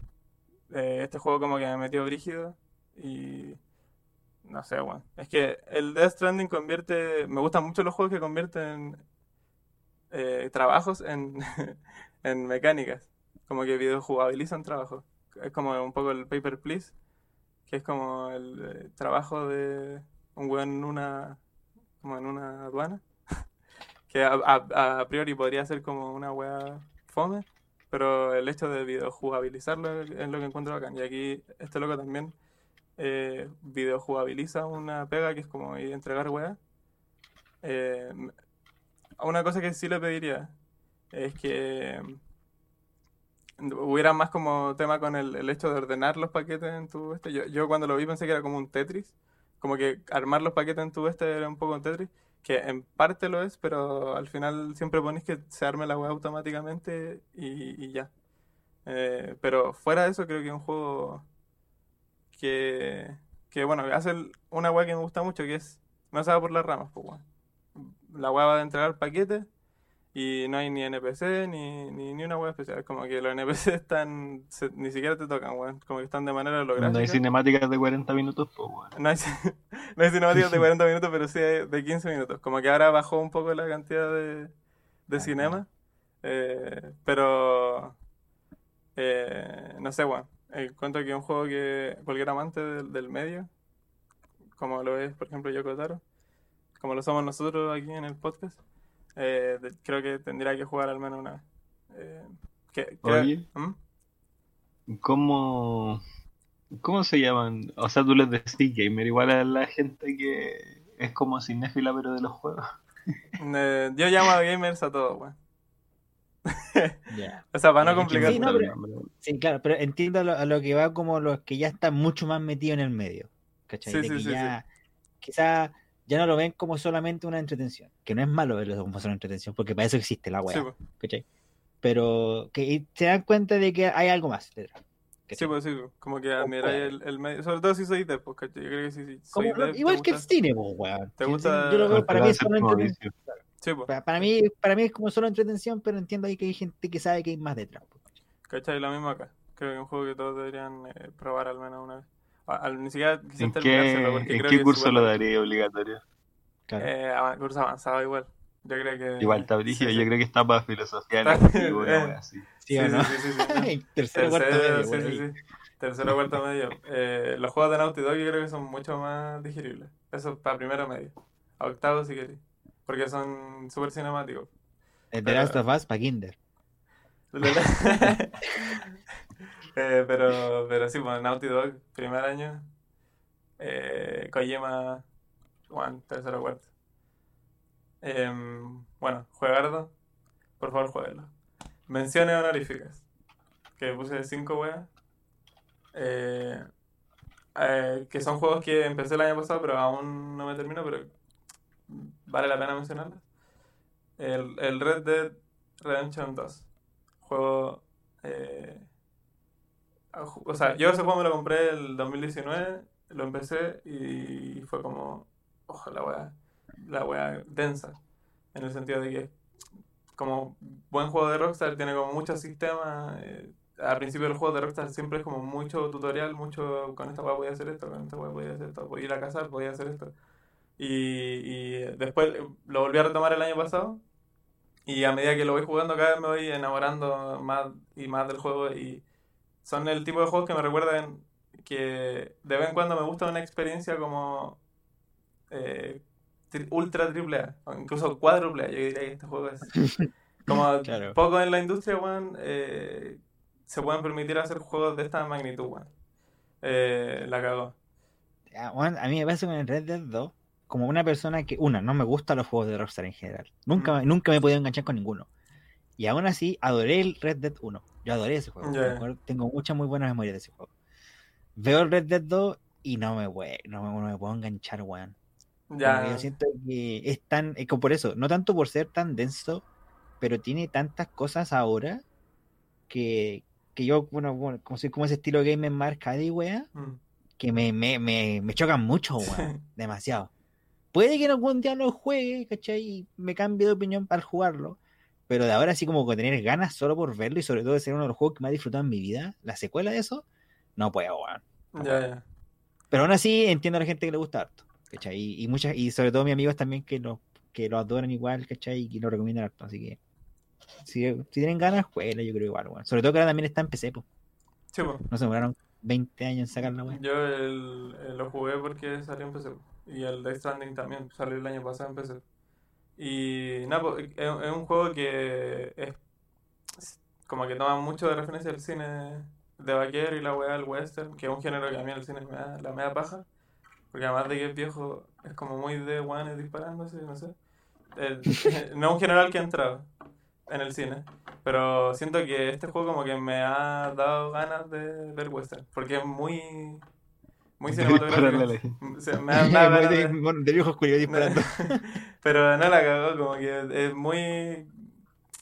eh, este juego como que me metió brígido y no sé, bueno. Es que el Death Stranding convierte, me gustan mucho los juegos que convierten eh, trabajos en, en mecánicas, como que videojugabilizan trabajos. Es como un poco el Paper Please, que es como el eh, trabajo de un weón en una, como en una aduana, que a, a- priori podría ser como una wea fome, pero el hecho de videojugabilizarlo es lo que encuentro bacán. Y aquí este loco también eh, videojugabiliza una pega que es como entregar weas. Eh, una cosa que sí le pediría es que hubiera más como tema con el, el hecho de ordenar los paquetes en tu este. Yo, yo cuando lo vi pensé que era como un Tetris, como que armar los paquetes en tu este era un poco un Tetris, que en parte lo es, pero al final siempre pones que se arme la web automáticamente y, y ya. Eh, pero fuera de eso creo que es un juego que, que bueno, hace una web que me gusta mucho, que es, no se va por las ramas, pues, weón. La web va a entregar paquetes y no hay ni NPC ni, ni, ni una web especial. Como que los NPC están, se- ni siquiera te tocan, weón. Como que están de manera No hay holográfica. cinemáticas de 40 minutos, pues bueno. No hay, no hay cinemáticas de 40 minutos, pero sí hay de 15 minutos. Como que ahora bajó un poco la cantidad de, de Ajá. cinema. eh, pero eh, no sé, bueno. Encuentro que es un juego que cualquier amante del, del medio, como lo es, por ejemplo, Yoko Taro, como lo somos nosotros aquí en el podcast, eh, de- creo que tendría que jugar al menos una vez. Eh, que- creo- Oye. ¿Mm? ¿Cómo, ¿Cómo se llaman? O sea, tú les decís gamer igual a la gente que es como cinéfila pero de los juegos. Eh, yo llamo a gamers a todos, weón. Ya. O sea, para no complicar. Sí, no, pero-. Sí, claro, pero entiendo a lo, a lo que va como los que ya están mucho más metidos en el medio. ¿Cachai? Sí, De sí, que sí, ya quizá ya no lo ven como solamente una entretención. Que no es malo verlo como solo entretención, porque para eso existe la Sí, weá. pues. ¿Cachai? Pero que se dan cuenta de que hay algo más detrás. Sí, pues sí, pues, como que admiráis el, el medio, sobre todo si soy dev, pues, ¿cachai? Yo creo que si, si soy Como dev, igual que el gusta- cine, pues, weón. ¿Te Sí, gusta- sí, Yo lo veo, para mí es solo Como entretención. Sí, pues, Para, para mí, para mí es como solo entretención, pero entiendo ahí que hay gente que sabe que hay más detrás. pues. ¿cachai? Lo mismo acá. Creo que es un juego que todos deberían eh, probar al menos una vez. Ni siquiera ¿En qué, porque en creo qué que curso lo daría obligatorio? Claro. Eh, curso avanzado igual. Yo creo que... Igual está brígido, sí, yo creo que está para filosofía Está- activo, una eh. así. ¿Sí Sí, no? Tercero, cuarto Tercero, medio, sí, sí, ahí. sí. Tercero, cuarto medio. Eh, los juegos de Naughty Dog yo creo que son mucho más digeribles. Eso para primero medio. A octavo si queréis. Porque son súper cinemáticos. El The Last of Us para Kinder. Eh, pero, pero sí, bueno, Naughty Dog, primer año. Eh, Kojima, Juan, tercero cuarto. Em, bueno, Juegardo, por favor, jueguenlo. Menciones honoríficas. que puse cinco weas. Eh, eh, que son juegos que empecé el año pasado, pero aún no me termino, pero vale la pena mencionarlos. El, el Red Dead Redemption 2. Juego. eh, o sea, yo ese juego me lo compré el 2019, lo empecé y fue como. Ojo, la wea. La wea densa. En el sentido de que, como buen juego de Rockstar, tiene como muchos sistemas. eh, al principio del juego de Rockstar siempre es como mucho tutorial, mucho con esta wea voy a hacer esto, con esta wea voy a hacer esto, voy a ir a cazar, voy a hacer esto. Y, y después lo volví a retomar el año pasado. Y a medida que lo voy jugando, cada vez me voy enamorando más y más del juego. Y son el tipo de juegos que me recuerdan que de vez en cuando me gusta una experiencia como eh, tri- ultra triple A, o incluso cuádruple A. Yo diría que este juego es como Claro. poco en la industria, weón, eh, se pueden permitir hacer juegos de esta magnitud, weón. Eh, la cagó. Ah, a mí me pasa con el Red Dead 2 como una persona que, una, no me gustan los juegos de Rockstar en general. Nunca, me- nunca me he podido enganchar con ninguno. Y aún así, adoré el Red Dead 1. Yo adoré ese juego. Tengo muchas muy buenas memorias de ese juego. Veo el Red Dead 2 y no me, voy- no me, no me puedo enganchar, weón. Ya. yo siento que es tan, es como por eso, no tanto por ser tan denso, pero tiene tantas cosas ahora que, que yo, bueno, bueno, como soy como ese estilo gamer más arcade, weá, Mm. que me, me, me, me chocan mucho, weón, demasiado. Puede que en algún día lo juegue, ¿cachai? Y me cambie de opinión al jugarlo, pero de ahora así como con tener ganas solo por verlo y sobre todo de ser uno de los juegos que más he disfrutado en mi vida, la secuela de eso, no puedo, weón. Ya, ya. Pero aún así entiendo a la gente que le gusta harto, ¿cachai? Y, y muchas, y sobre todo mis amigos también que lo, que lo adoran igual, ¿cachai? Y que lo recomiendan harto, así que si, si tienen ganas, jueguenlo, yo creo igual, weón. Sobre todo que ahora también está en PC, pues. Sí. No se demoraron 20 años en sacarla, weón. Yo el, el- lo jugué porque salió en PC. Y el Death Stranding también salió el año pasado en PC. Y nada, po, es, es un juego que es como que toma mucho de referencia al cine de vaquero y la weá del western, que es un género que a mí el cine me da la media paja. Porque además de que es viejo, es como muy de weones disparándose, no sé. El- no es un género al que he entrado en el cine. Pero siento que este juego como que me ha dado ganas de ver western. Porque es muy... Muy cinematográfico. de, disparando. Pero no la cagó, como que es muy...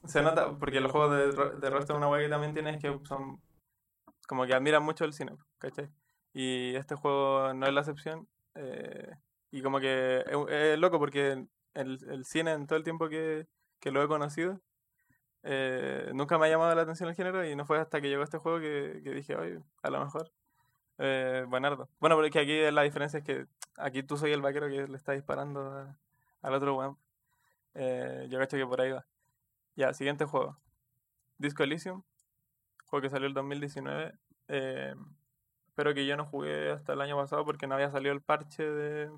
Se nota, porque los juegos de, de Rockstar una que también tiene es que son... Como que admiran mucho el cine, ¿cachai? Y este juego no es la excepción. eh, y como que es, es loco porque el, el cine en todo el tiempo que, que lo he conocido, eh, nunca me ha llamado la atención el género y no fue hasta que llegó este juego que, que dije, oye, a lo mejor. Eh, buenardo. Bueno, porque aquí la diferencia es que aquí tú soy el vaquero que le está disparando a- al otro weón. Eh, yo cacho que por ahí va. Ya, siguiente juego. Disco Elysium. Juego que salió el 2019. eh, pero que yo no jugué hasta el año pasado porque no había salido el parche de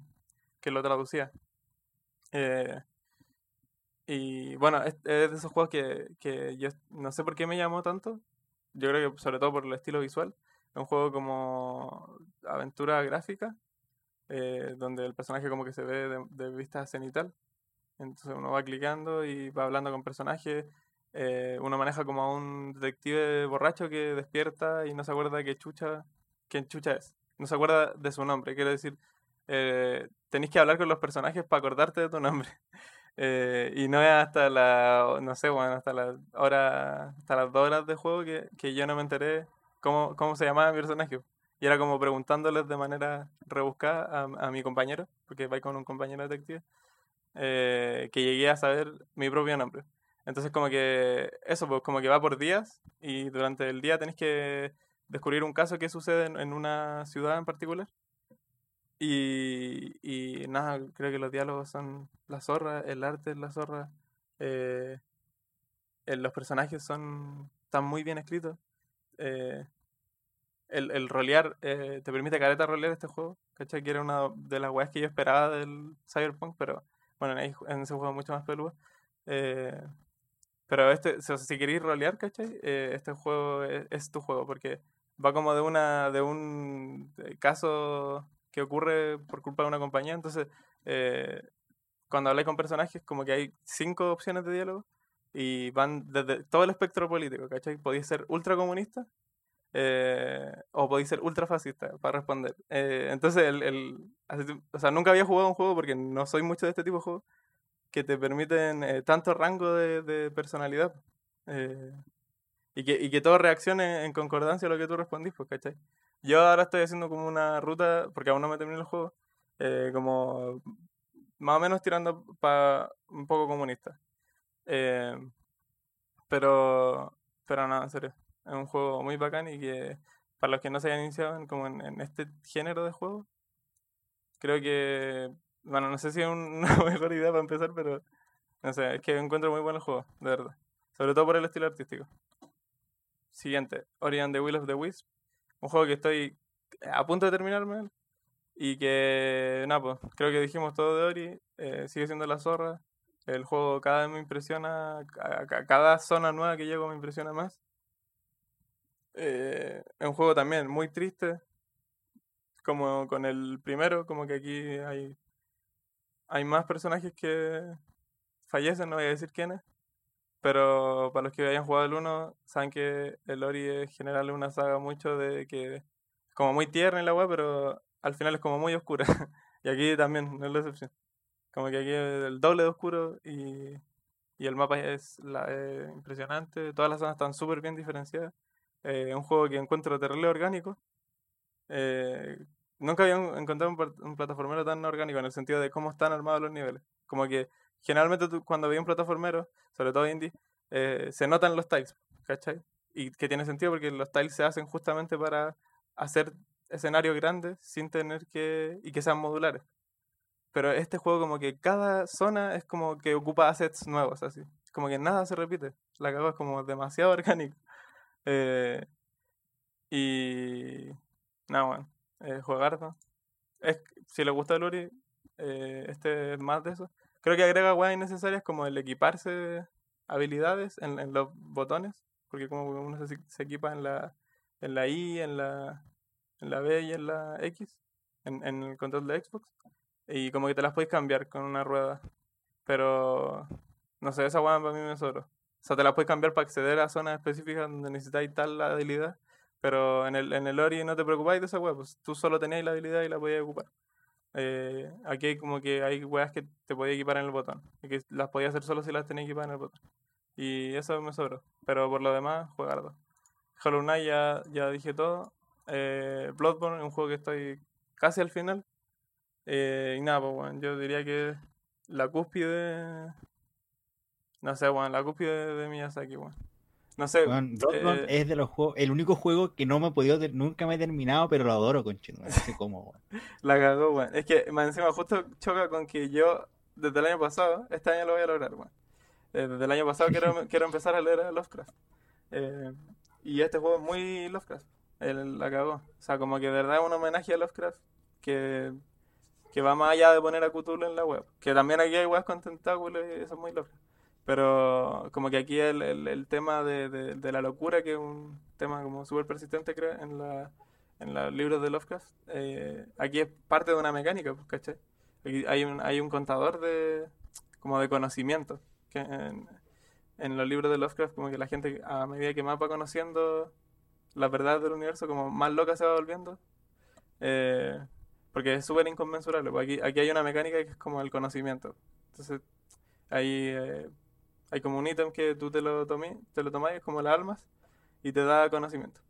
que lo traducía. Eh, y bueno, es, es de esos juegos que, que yo no sé por qué me llamó tanto. Yo creo que sobre todo por el estilo visual. Es un juego como aventura gráfica, eh, donde el personaje como que se ve de, vista cenital. Entonces uno va clicando y va hablando con personajes. eh, uno maneja como a un detective borracho que despierta y no se acuerda de qué chucha, quién chucha es. No se acuerda de su nombre. Quiere decir, eh, tenéis que hablar con los personajes para acordarte de tu nombre. Eh, y no es hasta la, no sé, bueno, hasta la hora, hasta las dos horas de juego que, que yo no me enteré cómo, cómo se llamaba mi personaje. Y era como preguntándoles de manera rebuscada a, a mi compañero, porque va con un compañero detective, eh, que llegué a saber mi propio nombre. Entonces como que eso, pues como que va por días y durante el día tenés que descubrir un caso que sucede en, en una ciudad en particular. Y, y nada, creo que los diálogos son la zorra, el arte es la zorra, eh, eh, los personajes son están muy bien escritos. eh, el, el rolear, eh, te permite careta rolear este juego, ¿cachai? Que era una de las weas que yo esperaba del Cyberpunk, pero bueno, en, ese juego mucho más peludo. Eh, pero este, si queréis rolear, ¿cachai? Eh, este juego es, es tu juego, porque va como de una de un eh, caso que ocurre por culpa de una compañía, entonces cuando habláis con personajes como que hay cinco opciones de diálogo y van desde todo el espectro político, ¿cachai? Podéis ser ultracomunista eh, o podéis ser ultrafascista para responder. Eh, entonces, el, el, o sea, nunca había jugado un juego porque no soy mucho de este tipo de juegos que te permiten eh, tanto rango de, de personalidad. Eh, y que, y que todo reaccione en concordancia a lo que tú respondís, pues, ¿cachai? Yo ahora estoy haciendo como una ruta, porque aún no me terminé el juego, eh, como más o menos tirando para un poco comunista. Eh, pero, pero nada, en serio. Es un juego muy bacán y que para los que no se hayan iniciado en, como en, en este género de juego, creo que, bueno, no sé si es una mejor idea para empezar, pero no sé, es que encuentro muy buen el juego, de verdad. Sobre todo por el estilo artístico. Siguiente, Ori and the Will of the Wisp. Un juego que estoy a punto de terminarme. Y que, nada, pues, creo que dijimos todo de Ori. eh, sigue siendo la zorra. El juego cada vez me impresiona. ca- ca- Cada zona nueva que llego me impresiona más. Eh, es un juego también muy triste. Como con el primero, como que aquí hay, hay más personajes que fallecen, no voy a decir quiénes. Pero para los que hayan jugado el 1, saben que el Ori en general es una saga mucho de que como muy tierna y la weá, pero al final es como muy oscura. y aquí también, no es la excepción. Como que aquí es el doble de oscuro y, y el mapa es la, eh, impresionante. Todas las zonas están súper bien diferenciadas. Eh, un juego que encuentro terrible orgánico. Eh, nunca había encontrado un, un plataformero tan orgánico en el sentido de cómo están armados los niveles. Como que generalmente tú, cuando veis un plataformero, sobre todo indie, eh, se notan los tiles, ¿cachai? Y que tiene sentido porque los tiles se hacen justamente para hacer escenarios grandes sin tener que... y que sean modulares. Pero este juego como que cada zona es como que ocupa assets nuevos, así. Como que nada se repite. La cago es como demasiado orgánico. Eh, y... Nada, bueno. Eh, juegardo. Es, si le gusta el Ori, eh, este es más de eso. Creo que agrega weas innecesarias como el equiparse habilidades en, en los botones. Porque como uno se, se equipa en la, en la I, en la, en la B y en la X. En, en el control de Xbox. Y como que te las puedes cambiar con una rueda. Pero no sé, esa weá para mí me sobró. O sea, te las puedes cambiar para acceder a zonas específicas donde necesitáis tal habilidad. Pero en el, en el Ori no te preocupáis de esa weá, pues tú solo tenías la habilidad y la podías ocupar. Eh, aquí hay como que hay weas que te podías equipar en el botón. Y que las podías hacer solo si las tenías equipadas en el botón. Y eso me sobró. Pero por lo demás, jugardo. Hollow Knight ya, ya dije todo. Eh, Bloodborne es un juego que estoy casi al final. Eh, y nada, pues bueno, yo diría que la cúspide. No sé, bueno, la cúspide de, de Miyazaki, bueno. No sé. Weón, Bloodborne eh, es de los juegos, el único juego que no me he podido, nunca me he terminado, pero lo adoro, conchito. No sé cómo, weón. La cagó, weón. Es que más encima justo choca con que yo, desde el año pasado, este año lo voy a lograr, weón. Eh, desde el año pasado quiero, quiero empezar a leer a Lovecraft. Eh, y este juego es muy Lovecraft. Él la cagó. O sea, como que de verdad es un homenaje a Lovecraft que, que va más allá de poner a Cthulhu en la web. Que también aquí hay webs con tentáculos y eso es muy Lovecraft. Pero como que aquí el, el, tema de, de, la locura, que es un tema como súper persistente, creo, en la, en los libros de Lovecraft, eh, aquí es parte de una mecánica, pues, ¿cachai? Aquí hay un, hay un contador de, como de conocimiento, que en, los libros de Lovecraft como que la gente a medida que más va conociendo la verdad del universo, como más loca se va volviendo, eh, porque es súper inconmensurable, pues aquí, aquí hay una mecánica que es como el conocimiento. Entonces, ahí eh, hay como un ítem que tú te lo tomé, te lo tomás, es como las almas, y te da conocimiento.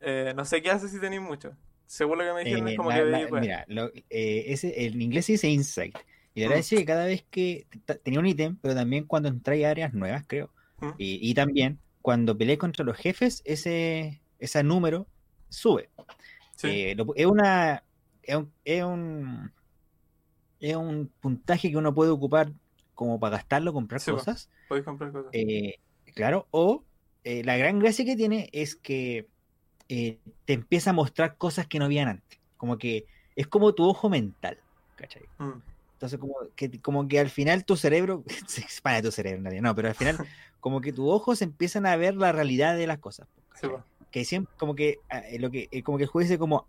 Eh, no sé qué hace si tenéis mucho. Según lo que me dijeron, Eh, es como la- que veis, weá. mira, lo- eh, ese, en inglés se dice insight. Y la Mm. verdad es que cada vez que tenía un ítem, pero también cuando entráis a áreas nuevas, creo. Mm. Y, y también cuando peleé contra los jefes, ese, ese número sube. Sí, Eh, lo- es una es un, es un es un puntaje que uno puede ocupar como para gastarlo, comprar Sí, cosas. podéis comprar cosas. Eh, claro, o eh, la gran gracia que tiene es que eh, te empieza a mostrar cosas que no habían antes. Como que es como tu ojo mental, ¿cachai? Mm. Entonces, como que, como que al final tu cerebro se expande tu cerebro, en realidad, no, pero al final, como que tus ojos empiezan a ver la realidad de las cosas. Sí, que siempre, como que, ah, lo que, como que el juego dice como,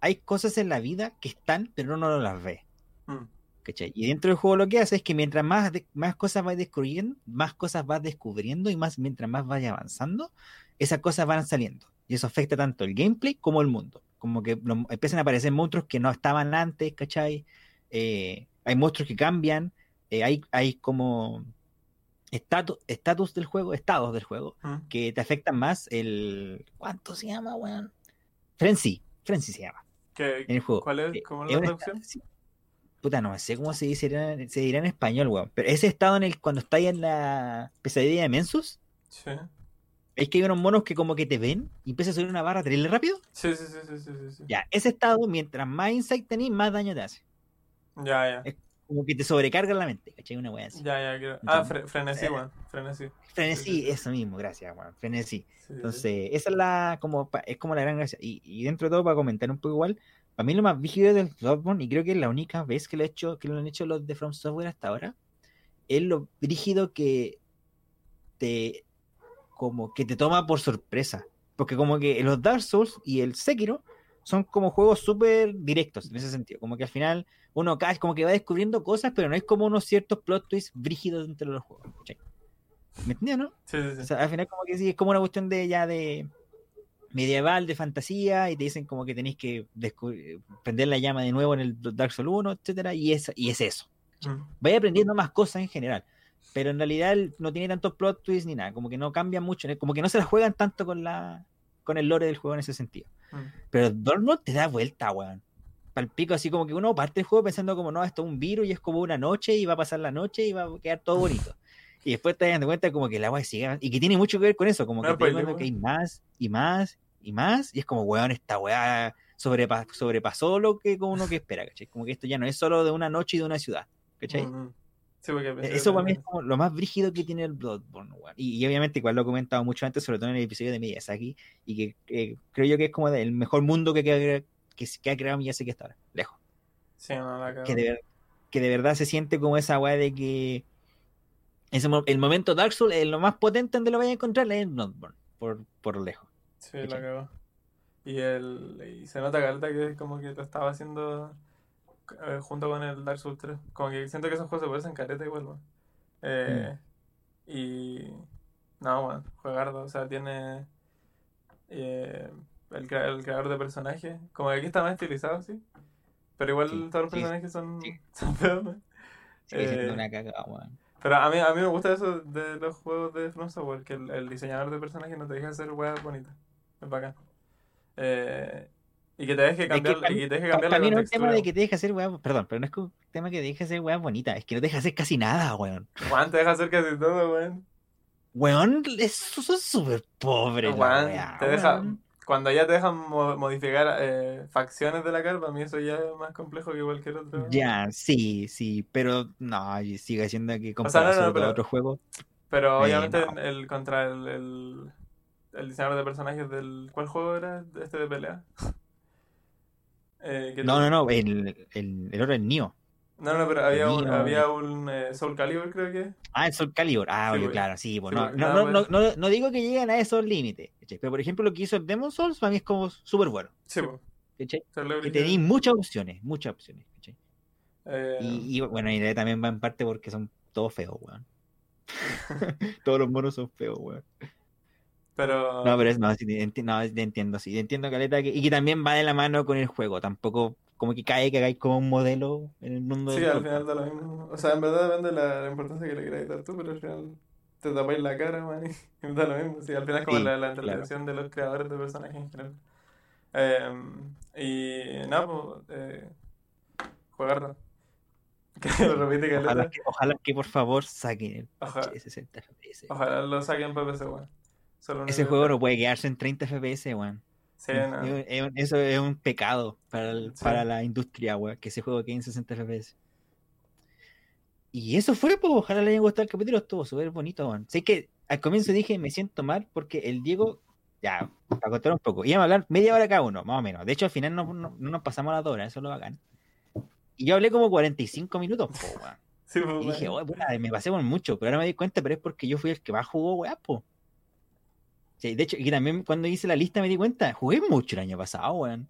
hay cosas en la vida que están, pero uno no las ve, Mm. ¿Cachai? Y dentro del juego lo que hace es que mientras más, de- más cosas vas descubriendo, más cosas vas descubriendo y más mientras más vayas avanzando, esas cosas van saliendo. Y eso afecta tanto el gameplay como el mundo. Como que lo- empiezan a aparecer monstruos que no estaban antes, ¿cachai? Eh, hay monstruos que cambian, eh, hay, hay como estatus estatus del juego, estados del juego, Mm. que te afectan más el... ¿Cuánto se llama, weón? Frenzy, Frenzy se llama ¿Qué- en el juego. ¿Cuál es? Eh, ¿Cómo es la traducción? Puta, no sé cómo se dice, se dirá en español, weón. Pero ese estado en el cuando estáis en la pesadilla de Mensus, Sí. es que hay unos monos que como que te ven y empieza a subir una barra terrible rápido. Sí, sí, sí, sí, sí, sí. Ya, ese estado, mientras más insight tenés, más daño te hace. Ya, ya. Es Como que te sobrecarga la mente, ¿cachai? Una wea así. Ya, ya, creo. Ah, fre- frenesí, eh, weón. Frenesí. Frenesí, sí, sí. eso mismo, gracias, weón. Frenesí. Sí, sí, sí. Entonces, esa es la, como, es como la gran gracia. Y, y dentro de todo, para comentar un poco igual, para mí lo más vigilo del Bloodborne, y creo que es la única vez que lo, he hecho, que lo han hecho los de From Software hasta ahora, es lo rígido que te, como que te toma por sorpresa. Porque como que los Dark Souls y el Sekiro son como juegos súper directos en ese sentido. Como que al final uno cae, como que va descubriendo cosas, pero no es como unos ciertos plot twists brígidos dentro de los juegos. ¿Me entiendes, no? Sí, sí, sí. O sea, al final como que sí, es como una cuestión de ya de medieval, de fantasía, y te dicen como que tenéis que prender la llama de nuevo en el Dark Souls 1, etcétera, y es, y es eso. Mm. Vaya aprendiendo más cosas en general. Pero en realidad no tiene tantos plot twists ni nada, como que no cambia mucho, como que no se la juegan tanto con la con el lore del juego en ese sentido. Mm. Pero Dortmund te da vuelta, weón. Pal pico, así como que uno parte el juego pensando como, no, esto es un virus y es como una noche y va a pasar la noche y va a quedar todo bonito. Y después te das dando cuenta como que el agua sigue y que tiene mucho que ver con eso, como que No, te das pues, cuenta que hay más y más y más y es como, weón, esta weá sobrepa- sobrepasó lo que uno que espera, ¿cachai? Como que esto ya no es solo de una noche y de una ciudad, ¿cachai? Mm, mm. Sí, porque pensé Eso para mí es como lo más brígido que tiene el Bloodborne, weón. Y, y obviamente, igual lo he comentado mucho antes, sobre todo en el episodio de Miyazaki, y que eh, creo yo que es como el mejor mundo que, que, que, que ha creado Miyazaki hasta ahora, lejos. Sí, no, la. Que de, que de verdad se siente como esa weá de que ese, el momento Dark Souls es lo más potente donde lo vaya a encontrar es en Bloodborne, por, por lejos. Sí, ¿cachai? cagó. Y, el, y se nota Galta que como que lo estaba haciendo eh, junto con el Dark Souls 3. Como que siento que esos juegos se parecen careta igual, weón. Eh, Y. No, bueno, juegardo. O sea, tiene. eh, el, crea- el creador de personajes. Como que aquí está más estilizado, sí. Pero igual Sí, todos los sí, personajes son, sí. son feos, weón. Sigue siendo Eh, una cagada, weón. Pero a mí, a mí me gusta eso de los juegos de From Software, que el, el diseñador de personajes no te deja hacer weas bonitas. Es bacán. Eh, y que te deje que cambiar, pa- y que te deje cambiar la mí no es un tema de que te deje hacer weá, perdón, pero no es que un tema que te deje hacer weá bonita, es que no te deja hacer casi nada, weón. Juan, te deja hacer casi todo, weón. Weón, eso es súper pobre Juan, te deja, weón. Cuando ya te dejan mo- modificar eh, facciones de la cara, para mí eso ya es más complejo que cualquier otro. Ya, sí, sí, pero no, sigue siendo que sea, comparado no, no, a pero- otros juegos. Pero Eh, obviamente no. el, contra el, el, el diseñador de personajes del. ¿Cuál juego era este de pelea? Eh, No, no, no, el, el, el oro es Nio. No, no, pero había un, había un eh, Soul Calibur, creo que. Ah, el Soul Calibur. Ah, Sí, oye, claro, sí, pues Sí, no, no, no, no, pues. no, no digo que lleguen a esos límites, pero por ejemplo lo que hizo el Demon Souls para mí es como súper bueno, Sí, Que tenéis muchas opciones, muchas opciones, ¿cachai? Eh, Y, y, bueno, y también va en parte porque son todos feos, weón. Todos los monos son feos, weón. pero. No, pero es, no, sí, enti- no, entiendo, sí, entiendo, Caleta, que, y que también va de la mano con el juego, tampoco como que cae que hagáis como un modelo en el mundo Sí, del al final da lo mismo. O sea, en verdad depende de la, la importancia que le quieras dar tú, pero al final te tapáis la cara, man, y da lo mismo. Sí, al final es como Sí, la, la claro. de los creadores de personajes en general. Eh, y nada, pues, eh, jugarlo. Que lo repite Ojalá caleta. que, ojalá que por favor saquen el Ojalá. parche de 60 FPS. Ojalá lo saquen para PC, weón. Ese juego que- no puede quedarse en 30 FPS, weón. Sí, no. eso es un pecado para, el- Sí. para la industria, weón, que ese juego quede en 60 FPS. Y eso fue, pues, ojalá le haya gustado el capítulo, estuvo súper bonito, weón. Sé que al comienzo dije, me siento mal porque el Diego, ya, para contar un poco, íbamos a hablar media hora cada uno, más o menos. De hecho, al final no, no- no nos pasamos las dos horas, eso es lo bacán. Y yo hablé como 45 minutos, po, weón. Sí, Y dije, weón. me pasé por mucho, pero ahora me di cuenta, pero es porque yo fui el que más jugó, po. Sí, de hecho, y también cuando hice la lista me di cuenta, jugué mucho el año pasado, weón.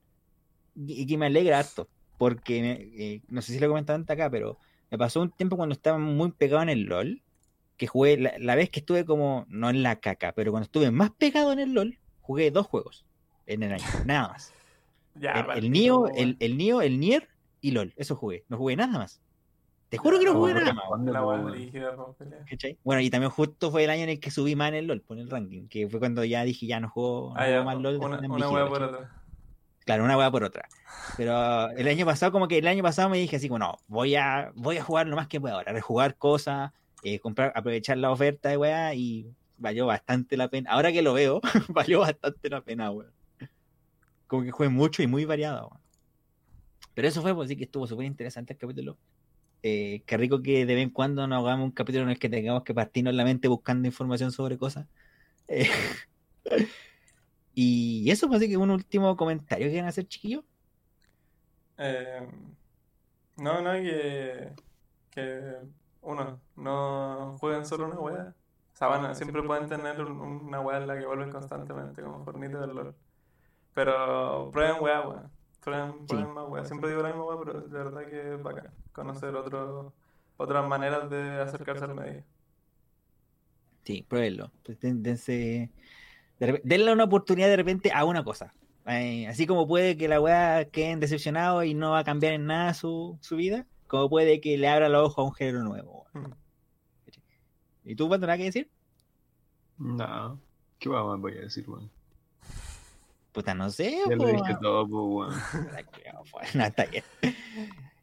Y, que me alegra harto. porque eh, no sé si lo comentaban antes acá, pero me pasó un tiempo cuando estaba muy pegado en el LOL, que jugué la, la vez que estuve como, no en la caca, pero cuando estuve más pegado en el LOL, jugué dos juegos en el año, nada más. Ya, el, el weón. el, el Nioh, el Nier y LOL, eso jugué, no jugué nada más. Te juro que no jugué nada. Bueno, y también justo fue el año en el que subí más en el LOL, por el ranking, que fue cuando ya dije ya no juego, no Ah, juego ya, más LOL. una, weá por otra. Claro, una hueá por otra. Pero el año pasado, como que el año pasado me dije así como, no, voy a, voy a jugar lo más que pueda ahora, rejugar cosas, eh, comprar, aprovechar la oferta de weá y valió bastante la pena. Ahora que lo veo, valió bastante la pena, weón. Como que jugué mucho y muy variado, weón. Pero eso fue, pues sí que estuvo súper interesante el capítulo. Eh, qué rico que de vez en cuando nos hagamos un capítulo en el que tengamos que partirnos la mente buscando información sobre cosas. Eh, y eso, pues así que un último comentario que quieren hacer, chiquillos. Eh, no, no, que, que uno, no jueguen solo una wea. O sea, bueno, siempre pueden tener un- una wea en la que vuelven constantemente, como Fornite del LOL. Pero prueben wea, wea. Prueben, prueben más wea. Siempre digo la misma wea, pero de verdad que es bacán. Conocer otro, otras maneras de acercarse al medio. Sí, pruébenlo. Pues, den- dense- denle una oportunidad de repente a una cosa. Eh, así como puede que la weá queden decepcionados y no va a cambiar en nada su, su vida, como puede que le abra los ojos a un género nuevo. weón. Mm. ¿Y tú, Pato, nada que decir? No. ¿Qué más voy a decir, weón? Puta, no sé. Ya po, lo dije weón. todo, weón. No, está bien.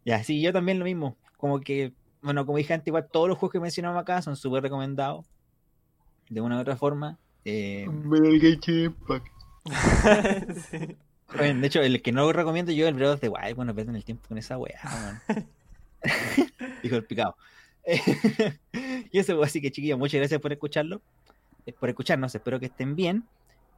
Ya, sí, yo también lo mismo. Como que, bueno, como dije antes, igual todos los juegos que mencionamos acá son súper recomendados. De una u otra forma. Eh. Sí. Bueno, de hecho, el que no lo recomiendo yo es el Breath of the Wild. Bueno, pierden el tiempo con esa weá, weón. Dijo el picado. y eso, pues, así que chiquillos, muchas gracias por escucharlo. eh, Por escucharnos, espero que estén bien.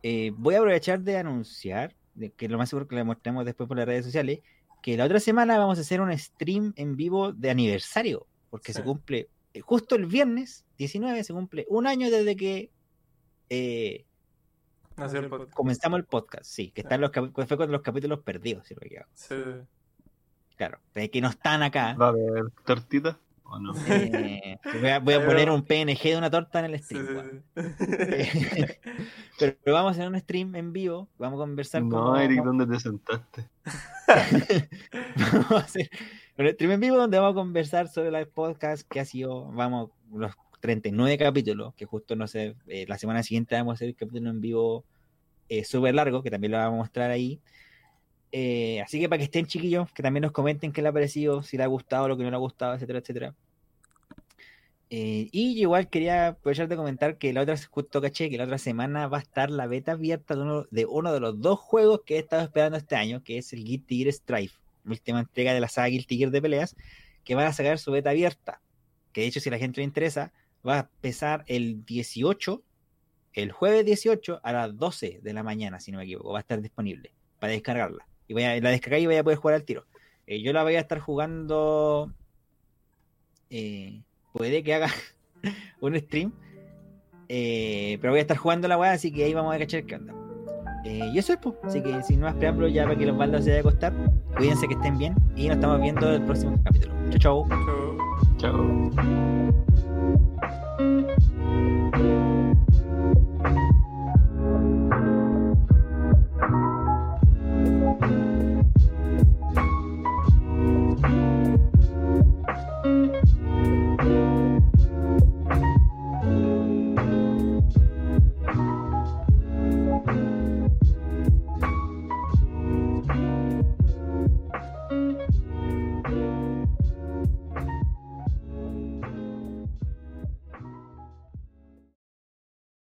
Eh, voy a aprovechar de anunciar, de que lo más seguro que le mostremos después por las redes sociales, que la otra semana vamos a hacer un stream en vivo de aniversario, porque se cumple, eh, justo el viernes 19, se cumple un año desde que eh, Nació el podcast. comenzamos el podcast, sí, que están los fue con los capítulos perdidos, si me equivoco. Sí. Claro, que no están acá. ¿Va a haber tortita o no? Eh, voy a, voy a Pero- poner un PNG de una torta en el stream. sí, weón. sí. Pero, pero vamos a hacer un stream en vivo, vamos a conversar No, como- Eric, ¿dónde te sentaste? vamos a hacer un stream en vivo donde vamos a conversar sobre el podcast que ha sido, vamos, los 39 capítulos, que justo no sé, eh, la semana siguiente vamos a hacer el capítulo en vivo eh, súper largo, que también lo vamos a mostrar ahí. Eh, así que para que estén chiquillos, que también nos comenten qué les ha parecido, si les ha gustado, lo que no les ha gustado, etcétera, etcétera. Eh, y igual quería aprovechar de comentar que la otra, justo caché, que la otra semana va a estar la beta abierta de uno de, uno de los dos juegos que he estado esperando este año, que es el Guilty Gear Strife, última entrega de la saga Guilty Gear de peleas, que van a sacar su beta abierta. Que de hecho, si a la gente le interesa, va a empezar el 18, el jueves 18 a las 12 de la mañana, si no me equivoco, va a estar disponible para descargarla. Y voy a, la descargáis y voy a poder jugar al tiro. Eh, yo la voy a estar jugando. eh, puede que haga un stream. eh, pero voy a estar jugando la weá, así que ahí vamos a cachar qué onda. Eh, y eso es, pues. Así que sin más preámbulos, ya para que los baldos se vayan a acostar. Cuídense que estén bien. Y nos estamos viendo en el próximo capítulo. Chau, chau. Chau.